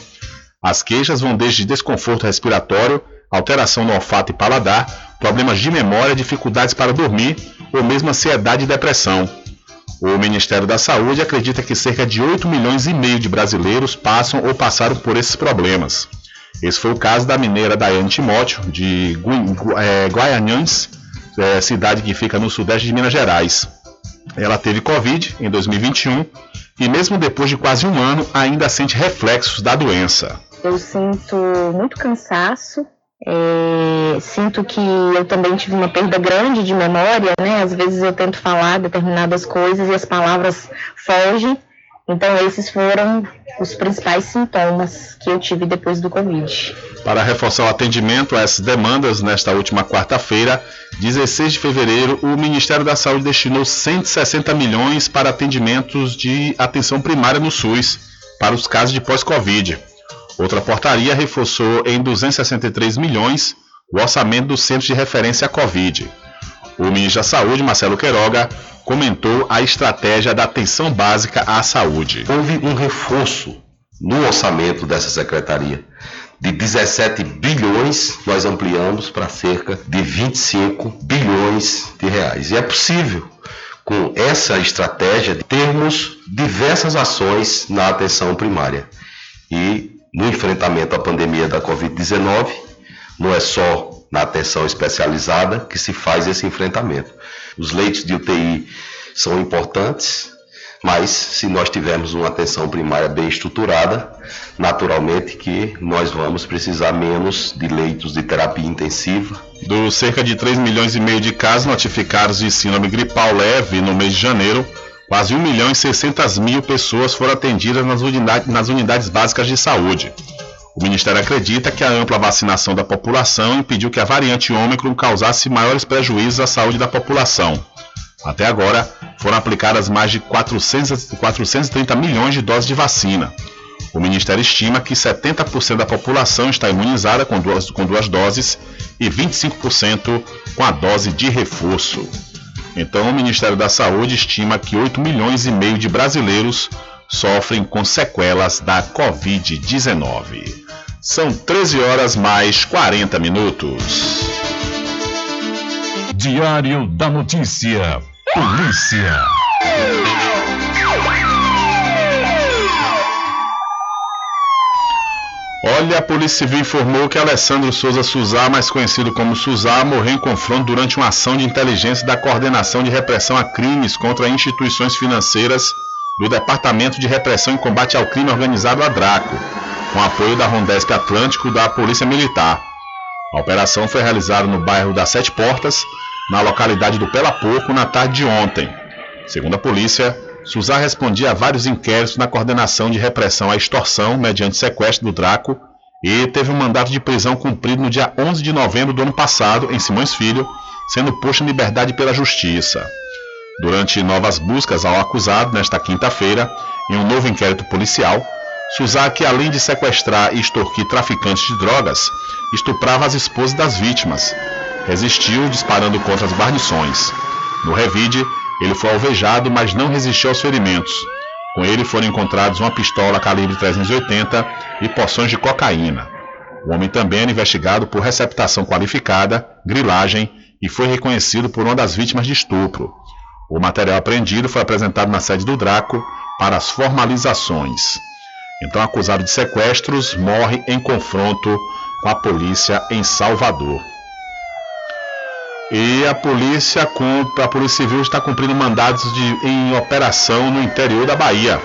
As queixas vão desde desconforto respiratório, alteração no olfato e paladar, problemas de memória, dificuldades para dormir ou mesmo ansiedade e depressão. O Ministério da Saúde acredita que cerca de 8 milhões e meio de brasileiros passam ou passaram por esses problemas. Esse foi o caso da mineira Daiane Timóteo, de é, Guaianhães, é, cidade que fica no sudeste de Minas Gerais. Ela teve Covid em 2021 e, mesmo depois de quase um ano, ainda sente reflexos da doença. Eu sinto muito cansaço, É, sinto que eu também tive uma perda grande de memória, né? Às vezes eu tento falar determinadas coisas e as palavras fogem. Então esses foram os principais sintomas que eu tive depois do Covid. Para reforçar o atendimento a essas demandas, nesta última quarta-feira, 16 de fevereiro, o Ministério da Saúde destinou 160 milhões para atendimentos de atenção primária no SUS, para os casos de pós-Covid. Outra portaria reforçou em 263 milhões o orçamento do Centro de Referência à Covid. O ministro da Saúde, Marcelo Queiroga, comentou a estratégia da atenção básica à saúde. Houve um reforço no orçamento dessa secretaria. De 17 bilhões, nós ampliamos para cerca de 25 bilhões de reais. E é possível, com essa estratégia, termos diversas ações na atenção primária. E no enfrentamento à pandemia da Covid-19, não é só na atenção especializada que se faz esse enfrentamento. Os leitos de UTI são importantes, mas se nós tivermos uma atenção primária bem estruturada, naturalmente que nós vamos precisar menos de leitos de terapia intensiva. Dos cerca de 3 milhões e meio de casos notificados de síndrome gripal leve no mês de janeiro, quase 1 milhão e 600 mil pessoas foram atendidas nas unidades, nas unidades básicas de saúde. O Ministério acredita que a ampla vacinação da população impediu que a variante Ômicron causasse maiores prejuízos à saúde da população. Até agora, foram aplicadas mais de 400, 430 milhões de doses de vacina. O Ministério estima que 70% da população está imunizada com duas, com duas doses e 25% com a dose de reforço. Então, o Ministério da Saúde estima que 8 milhões e meio de brasileiros sofrem com sequelas da Covid-19. São 13 horas mais 40 minutos. Diário da Notícia. Polícia. Olha, a Polícia Civil informou que Alessandro Souza Suzá, mais conhecido como Suzá, morreu em confronto durante uma ação de inteligência da Coordenação de Repressão a Crimes contra instituições financeiras do Departamento de Repressão e Combate ao Crime Organizado a Draco, com apoio da Rondesp Atlântico da Polícia Militar. A operação foi realizada no bairro das Sete Portas, na localidade do Pelapoco, na tarde de ontem. Segundo a polícia, Suzá respondia a vários inquéritos na coordenação de repressão à extorsão mediante sequestro do Draco e teve um mandato de prisão cumprido no dia 11 de novembro do ano passado em Simões Filho, sendo posto em liberdade pela Justiça. Durante novas buscas ao acusado nesta quinta-feira, em um novo inquérito policial, Suzaki, além de sequestrar e extorquir traficantes de drogas, estuprava as esposas das vítimas. Resistiu disparando contra as guarnições. No revide, ele foi alvejado, mas não resistiu aos ferimentos. Com ele foram encontrados uma pistola calibre 380 e poções de cocaína. O homem também era investigado por receptação qualificada, grilagem e foi reconhecido por uma das vítimas de estupro. O material apreendido foi apresentado na sede do Draco para as formalizações. Então, acusado de sequestros, morre em confronto com a polícia em Salvador. E a polícia, a polícia Civil está cumprindo mandados de, em operação no interior da Bahia.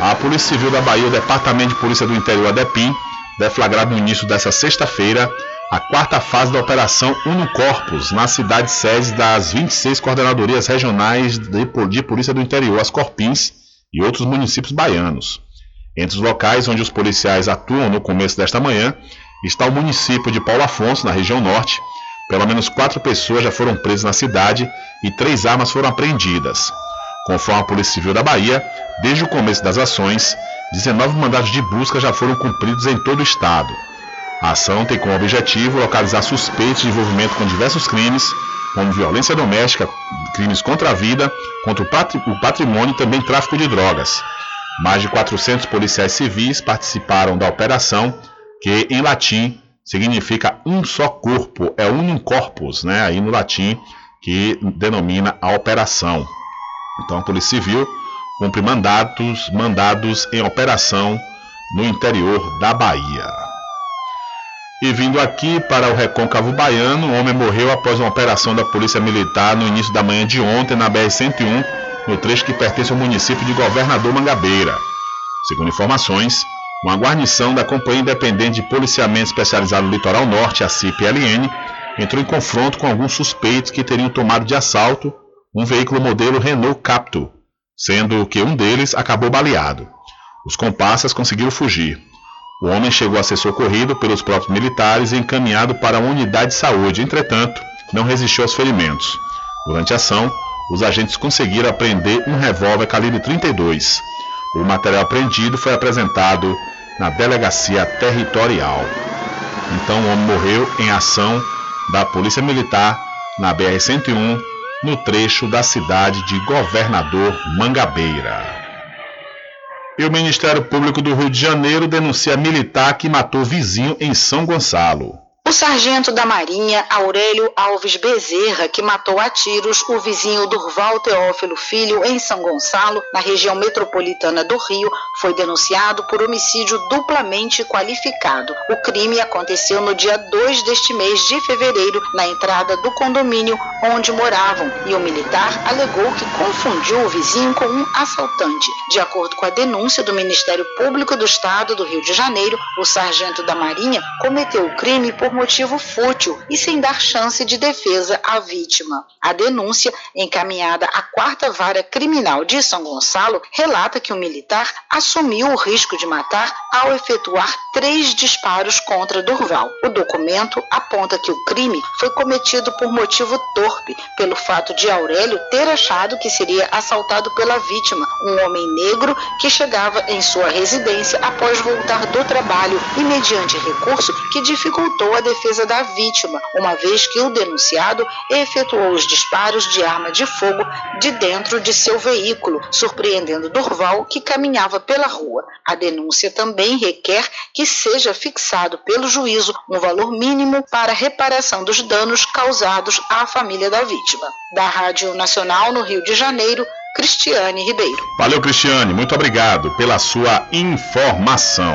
A Polícia Civil da Bahia, o Departamento de Polícia do Interior, ADEPIM, deflagrado no início dessa sexta-feira, a quarta fase da Operação Uno Corpus, na cidade sede das 26 coordenadorias regionais de Polícia do Interior, as Corpins, e outros municípios baianos. Entre os locais onde os policiais atuam no começo desta manhã está o município de Paulo Afonso, na região norte. Pelo menos quatro pessoas já foram presas na cidade e três armas foram apreendidas. Conforme a Polícia Civil da Bahia, desde o começo das ações, 19 mandados de busca já foram cumpridos em todo o estado. A ação tem como objetivo localizar suspeitos de envolvimento com diversos crimes, como violência doméstica, crimes contra a vida, contra o patrimônio e também tráfico de drogas. Mais de 400 policiais civis participaram da operação, que em latim significa um só corpo, é unum corpus, né? Aí no latim que denomina a operação. Então a Polícia Civil cumpre mandatos, mandados em operação no interior da Bahia. E vindo aqui para o Recôncavo Baiano, um homem morreu após uma operação da Polícia Militar no início da manhã de ontem na BR-101, no trecho que pertence ao município de Governador Mangabeira. Segundo informações, uma guarnição da Companhia Independente de Policiamento Especializado no Litoral Norte, a CIPLN, entrou em confronto com alguns suspeitos que teriam tomado de assalto um veículo modelo Renault Captur, sendo que um deles acabou baleado. Os comparsas conseguiram fugir. O homem chegou a ser socorrido pelos próprios militares e encaminhado para uma unidade de saúde, entretanto, não resistiu aos ferimentos. Durante a ação, os agentes conseguiram apreender um revólver calibre 32. O material apreendido foi apresentado na delegacia territorial. Então o homem morreu em ação da Polícia Militar na BR-101, no trecho da cidade de Governador Mangabeira. E o Ministério Público do Rio de Janeiro denuncia militar que matou vizinho em São Gonçalo. O sargento da Marinha, Aurélio Alves Bezerra, que matou a tiros o vizinho Durval Teófilo Filho em São Gonçalo, na região metropolitana do Rio, foi denunciado por homicídio duplamente qualificado. O crime aconteceu no dia 2 deste mês de fevereiro, na entrada do condomínio onde moravam, e o militar alegou que confundiu o vizinho com um assaltante. De acordo com a denúncia do Ministério Público do Estado do Rio de Janeiro, o sargento da Marinha cometeu o crime por motivo fútil e sem dar chance de defesa à vítima. A denúncia, encaminhada à quarta vara criminal de São Gonçalo, relata que o militar assumiu o risco de matar ao efetuar três disparos contra Durval. O documento aponta que o crime foi cometido por motivo torpe, pelo fato de Aurélio ter achado que seria assaltado pela vítima, um homem negro que chegava em sua residência após voltar do trabalho e mediante recurso que dificultou a defesa da vítima, uma vez que o denunciado efetuou os disparos de arma de fogo de dentro de seu veículo, surpreendendo Durval, que caminhava pela rua. A denúncia também requer que seja fixado pelo juízo um valor mínimo para reparação dos danos causados à família da vítima. Da Rádio Nacional no Rio de Janeiro, Cristiane Ribeiro. Valeu, Cristiane. Muito obrigado pela sua informação.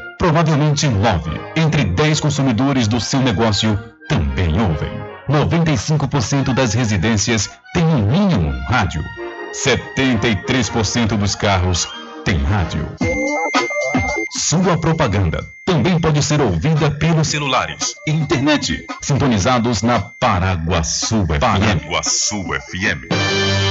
Provavelmente nove entre dez consumidores do seu negócio também ouvem. 95% das residências têm no mínimo um rádio. 73% dos carros têm rádio. Sua propaganda também pode ser ouvida pelos celulares e internet, sintonizados na Paraguaçu FM. Paraguaçu FM.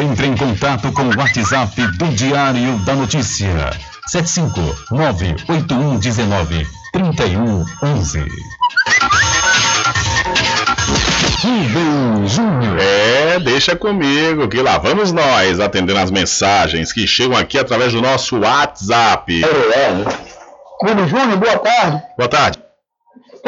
Entre em contato com o WhatsApp do Diário da Notícia. 759-8119-3111. Rubem Júnior. É, deixa comigo que lá vamos nós atendendo as mensagens que chegam aqui através do nosso WhatsApp. Rubem Júnior, boa tarde. Boa tarde.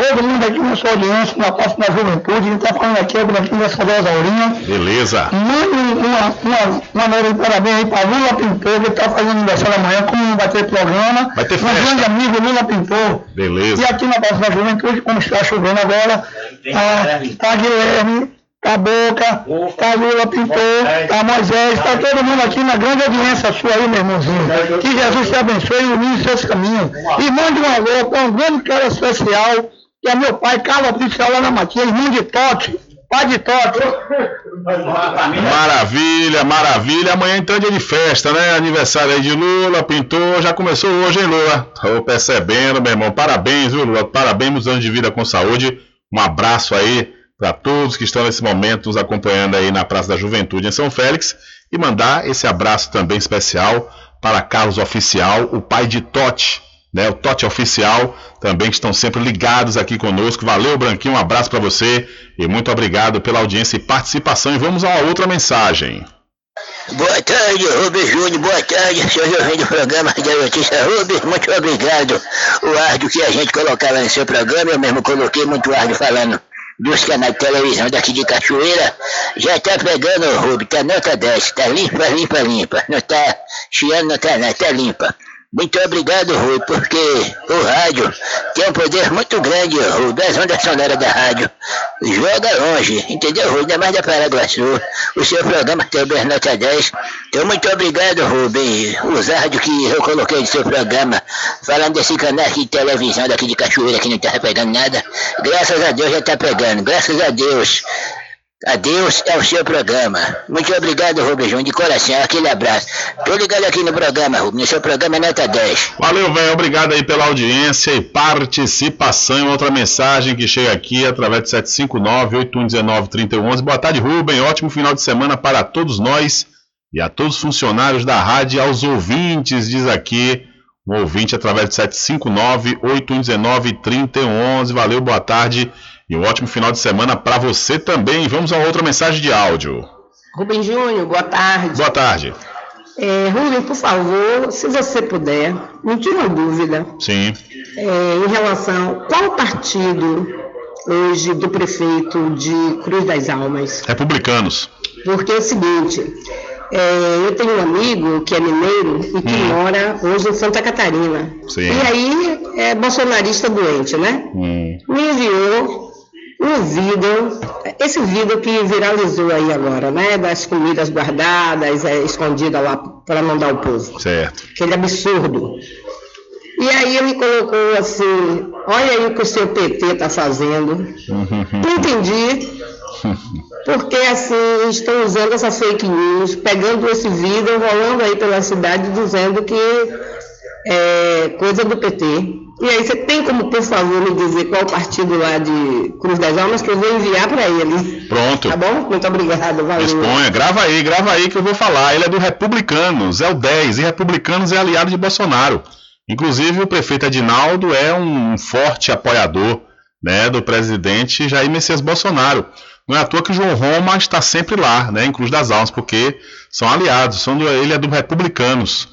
Todo mundo aqui na sua audiência, na parte da juventude, a gente está falando aqui, é o Branquinho da Aurinha. Beleza. Manda uma, uma, uma nota de parabéns aí para Lula Pintor, que está fazendo aniversário amanhã, como não vai ter programa. Vai ter Um festa. grande amigo, Lula Pintor. Beleza. E aqui na Praça da Juventude, como está chovendo agora, tá, tá Guilherme, tá Boca, tá Lula Pintor, tá Moisés, tá todo mundo aqui na grande audiência sua aí, meu irmãozinho. Que Jesus te abençoe e ilumine seus caminhos. E mande um alô para um grande cara especial, que é meu pai, Carlos Oficial lá na Matinha, irmão de Tote, pai de Tote. Maravilha, maravilha. Amanhã então é dia de festa, né? Aniversário aí de Lula, pintou, já começou hoje, hein, Lula? Tô percebendo, meu irmão. Parabéns, viu, Lula? Parabéns, muitos anos de vida com saúde. Um abraço aí para todos que estão nesse momento nos acompanhando aí na Praça da Juventude em São Félix. E mandar esse abraço também especial para Carlos Oficial, o pai de Tote. Né, o Tote Oficial, também que estão sempre ligados aqui conosco. Valeu, Branquinho, um abraço para você e muito obrigado pela audiência e participação. E vamos a outra mensagem. Boa tarde, Rubens Júnior. Boa tarde, senhor jovem do programa da Notícia Rubens. Muito obrigado. O áudio que a gente colocava no seu programa, eu mesmo coloquei muito áudio falando dos canais de televisão daqui de Cachoeira. Já tá pegando, Rubens. Tá nota 10. Tá limpa, limpa, limpa. Não tá chiando, não tá, não. Tá limpa. Muito obrigado, Rui, porque o rádio tem um poder muito grande, Rui, das ondas sonoras da rádio. Joga longe, entendeu, Rui? Ainda mais da Paraguaçu. O seu programa tem o nota 10. Então, muito obrigado, Rubem. Os áudios que eu coloquei do seu programa, falando desse canal aqui de televisão daqui de Cachoeira, que não tá pegando nada. Graças a Deus já tá pegando, graças a Deus. Adeus é o seu programa. Muito obrigado, Júnior, de coração. Aquele abraço. Tô ligado aqui no programa, Rubem. No seu programa é nota 10. Valeu, velho. Obrigado aí pela audiência e participação. Outra mensagem que chega aqui através de 759-8119-3111. Boa tarde, Rubem. Ótimo final de semana para todos nós e a todos os funcionários da rádio aos ouvintes, diz aqui um ouvinte através de 759-8119-3011. Valeu, boa tarde e um ótimo final de semana para você também. Vamos a outra mensagem de áudio. Rubem Júnior, boa tarde. Boa tarde. É, Rubem, por favor, se você puder, me tira uma dúvida Sim. é, em relação qual partido hoje do prefeito de Cruz das Almas. Republicanos. Porque é o seguinte, é, eu tenho um amigo que é mineiro e que Hum. mora hoje em Santa Catarina. Sim. E aí é bolsonarista doente, né? Hum. me enviou um vídeo, esse vídeo que viralizou aí agora, né? Das comidas guardadas, é, escondidas lá para não dar ao povo. Certo. Aquele absurdo. E aí ele colocou assim, olha aí o que o seu PT está fazendo. Não entendi, [LAUGHS] porque assim, estão usando essa fake news, pegando esse vídeo, rolando aí pela cidade, dizendo que é coisa do PT. E aí você tem como, por favor, me dizer qual partido lá de Cruz das Almas que eu vou enviar para ele. Pronto. Tá bom? Muito obrigada, valeu. Exponha, grava aí, grava aí que eu vou falar. Ele é do Republicanos, é o 10, e Republicanos é aliado de Bolsonaro. Inclusive, o prefeito Edinaldo é um forte apoiador né, do presidente Jair Messias Bolsonaro. Não é à toa que o João Roma está sempre lá, né, em Cruz das Almas, porque são aliados, são do, ele é do Republicanos.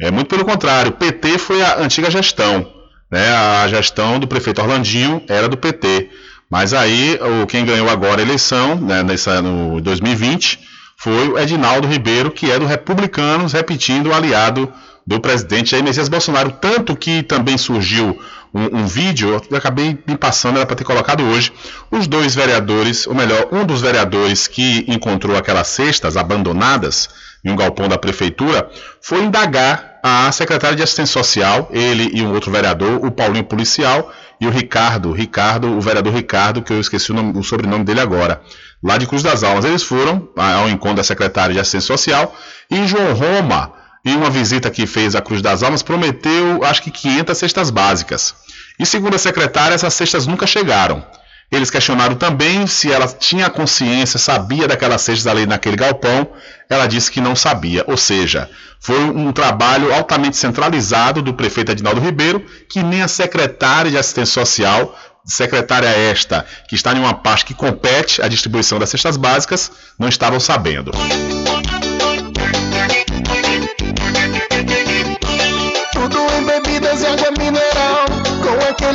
É muito pelo contrário, o PT foi a antiga gestão, né, a gestão do prefeito Orlandinho era do PT. Mas aí, o, quem ganhou agora a eleição, né, nessa, no 2020, foi o Edinaldo Ribeiro, que é do Republicanos, repetindo o aliado do presidente Jair Messias Bolsonaro. Tanto que também surgiu um, um vídeo, eu acabei me passando, era para ter colocado hoje, os dois vereadores, ou melhor, um dos vereadores que encontrou aquelas cestas abandonadas em um galpão da prefeitura, foi indagar a secretária de assistência social, ele e um outro vereador, o Paulinho Policial e o Ricardo, Ricardo, o vereador Ricardo, que eu esqueci o, nome, o sobrenome dele agora, lá de Cruz das Almas. Eles foram ao encontro da secretária de assistência social e João Roma, em uma visita que fez à Cruz das Almas, prometeu acho que 500 cestas básicas. E segundo a secretária, essas cestas nunca chegaram. Eles questionaram também se ela tinha consciência, sabia daquelas cestas ali naquele galpão. Ela disse que não sabia. Ou seja, foi um trabalho altamente centralizado do prefeito Adinaldo Ribeiro, que nem a secretária de assistência social, secretária esta, que está em uma parte que compete à distribuição das cestas básicas, não estavam sabendo.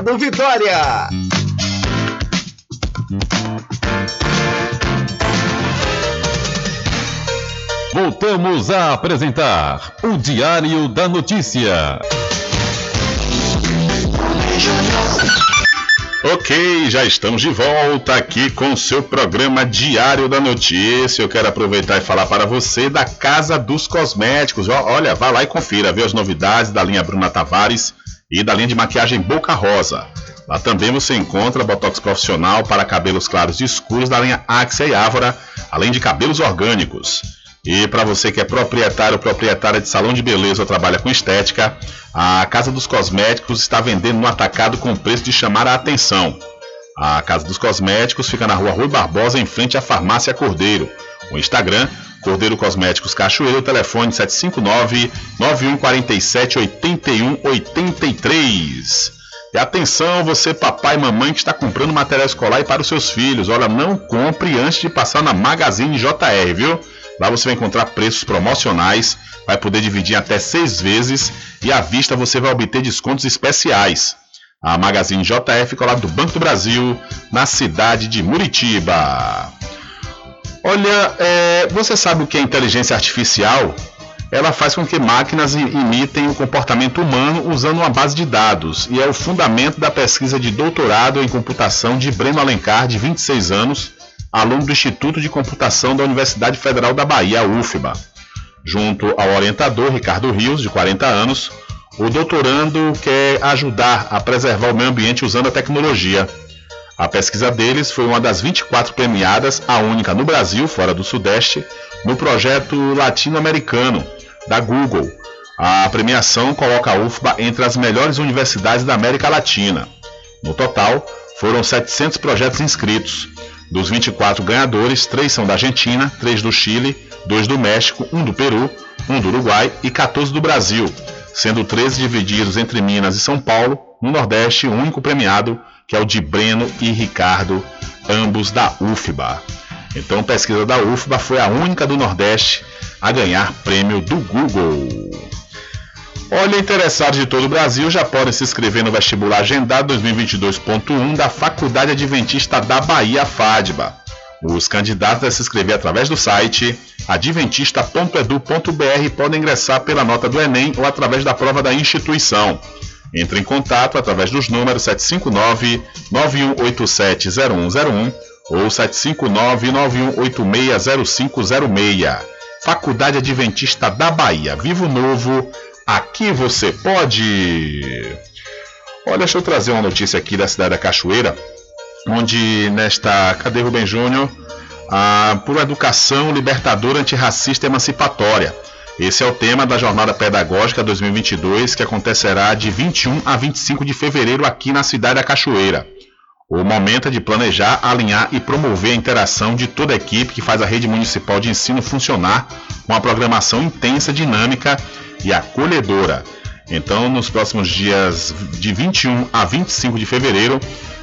Vitória. Voltamos a apresentar o Diário da Notícia. Ok, já estamos de volta aqui com o seu programa Diário da Notícia. Eu quero aproveitar e falar para você da Casa dos Cosméticos. Olha, vá lá e confira, vê as novidades da linha Bruna Tavares e da linha de maquiagem Boca Rosa. Lá também você encontra botox profissional para cabelos claros e escuros da linha Axia e Ávora, além de cabelos orgânicos. E para você que é proprietário ou proprietária de salão de beleza ou trabalha com estética, a Casa dos Cosméticos está vendendo no atacado com preço de chamar a atenção. A Casa dos Cosméticos fica na rua Rui Barbosa, em frente à Farmácia Cordeiro. O Instagram, Cordeiro Cosméticos Cachoeiro, telefone 759-9147-8183. E atenção, você papai e mamãe que está comprando material escolar e para os seus filhos. Olha, não compre antes de passar na Magazine JR, viu? Lá você vai encontrar preços promocionais, vai poder dividir até seis vezes e à vista você vai obter descontos especiais. A Magazine JR fica ao lado do Banco do Brasil, na cidade de Muritiba. Olha, é, você sabe o que é inteligência artificial? Ela faz com que máquinas imitem o comportamento humano usando uma base de dados e é o fundamento da pesquisa de doutorado em computação de Breno Alencar, de 26 anos, aluno do Instituto de Computação da Universidade Federal da Bahia, UFBA. Junto ao orientador Ricardo Rios, de 40 anos, o doutorando quer ajudar a preservar o meio ambiente usando a tecnologia. A pesquisa deles foi uma das 24 premiadas, a única no Brasil, fora do Sudeste, no projeto latino-americano da Google. A premiação coloca a UFBA entre as melhores universidades da América Latina. No total, foram 700 projetos inscritos. Dos 24 ganhadores, três são da Argentina, três do Chile, dois do México, um do Peru, um do Uruguai e 14 do Brasil, sendo 13 divididos entre Minas e São Paulo. No Nordeste, o único premiado, que é o de Breno e Ricardo, ambos da UFBA. Então, a pesquisa da UFBA foi a única do Nordeste a ganhar prêmio do Google. Olha, interessados de todo o Brasil já podem se inscrever no vestibular agendado 2022.1 da Faculdade Adventista da Bahia, FADBA. Os candidatos devem se inscrever através do site adventista.edu.br podem ingressar pela nota do Enem ou através da prova da instituição. Entre em contato através dos números 759-9187-0101 ou 759-9186-0506. Faculdade Adventista da Bahia, Vivo Novo, aqui você pode! Olha, deixa eu trazer uma notícia aqui da cidade da Cachoeira, onde nesta. Cadê Rubem Júnior? Ah, por educação libertadora antirracista emancipatória. Esse é o tema da Jornada Pedagógica 2022, que acontecerá de 21 a 25 de fevereiro aqui na cidade da Cachoeira. O momento é de planejar, alinhar e promover a interação de toda a equipe que faz a rede municipal de ensino funcionar com uma programação intensa, dinâmica e acolhedora. Então, nos próximos dias de 21 a 25 de fevereiro,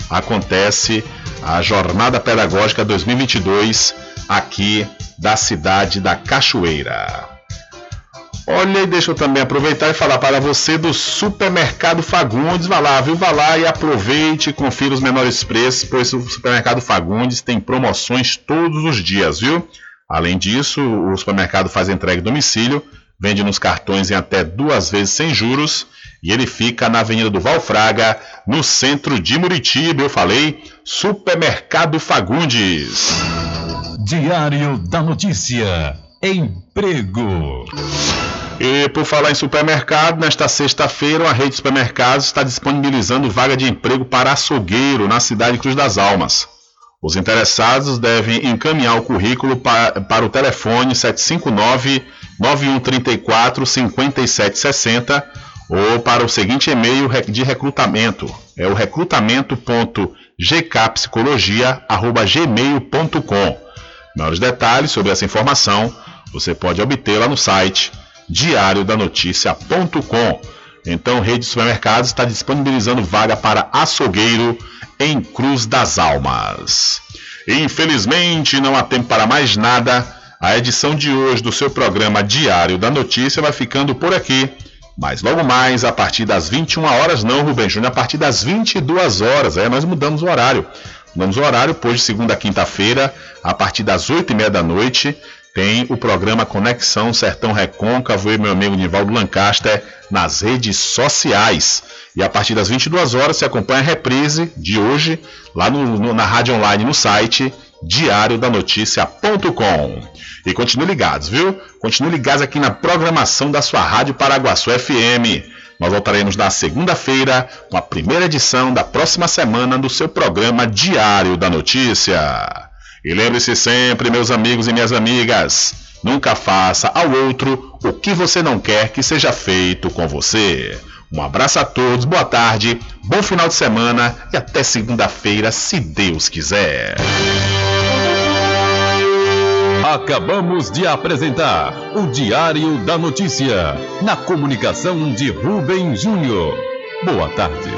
acontece a Jornada Pedagógica 2022 aqui da cidade da Cachoeira. Olha, e deixa eu também aproveitar e falar para você do Supermercado Fagundes. Vá lá, viu? Vá lá e aproveite, confira os menores preços, pois o Supermercado Fagundes tem promoções todos os dias, viu? Além disso, o supermercado faz entrega em domicílio, vende nos cartões em até duas vezes sem juros e ele fica na Avenida do Valfraga, no centro de Muritiba. Eu falei, Supermercado Fagundes. Diário da Notícia. Emprego. E por falar em supermercado, nesta sexta-feira, a rede de supermercados está disponibilizando vaga de emprego para açougueiro na cidade de Cruz das Almas. Os interessados devem encaminhar o currículo para, para o telefone 759-9134-5760 ou para o seguinte e-mail de recrutamento, é o recrutamento.gkpsicologia.gmail.com. Maiores detalhes sobre essa informação você pode obtê-la no site diariodanoticia.com. Então, Rede de Supermercados está disponibilizando vaga para açougueiro em Cruz das Almas. Infelizmente, não há tempo para mais nada. A edição de hoje do seu programa Diário da Notícia vai ficando por aqui. Mas logo mais, a partir das 21 horas, não, Rubem Júnior, a partir das 22 horas, é, nós mudamos o horário. Mudamos o horário, pois de segunda a quinta-feira, a partir das 8 e meia da noite, tem o programa Conexão Sertão Recôncavo e meu amigo Nivaldo Lancaster nas redes sociais. E a partir das 22 horas se acompanha a reprise de hoje lá no, no, na rádio online no site diariodanoticia.com. E continue ligados, viu? Continue ligados aqui na programação da sua Rádio Paraguaçu FM. Nós voltaremos na segunda-feira com a primeira edição da próxima semana do seu programa Diário da Notícia. E lembre-se sempre, meus amigos e minhas amigas, nunca faça ao outro o que você não quer que seja feito com você. Um abraço a todos, boa tarde, bom final de semana e até segunda-feira, se Deus quiser. Acabamos de apresentar o Diário da Notícia, na comunicação de Rubem Júnior. Boa tarde.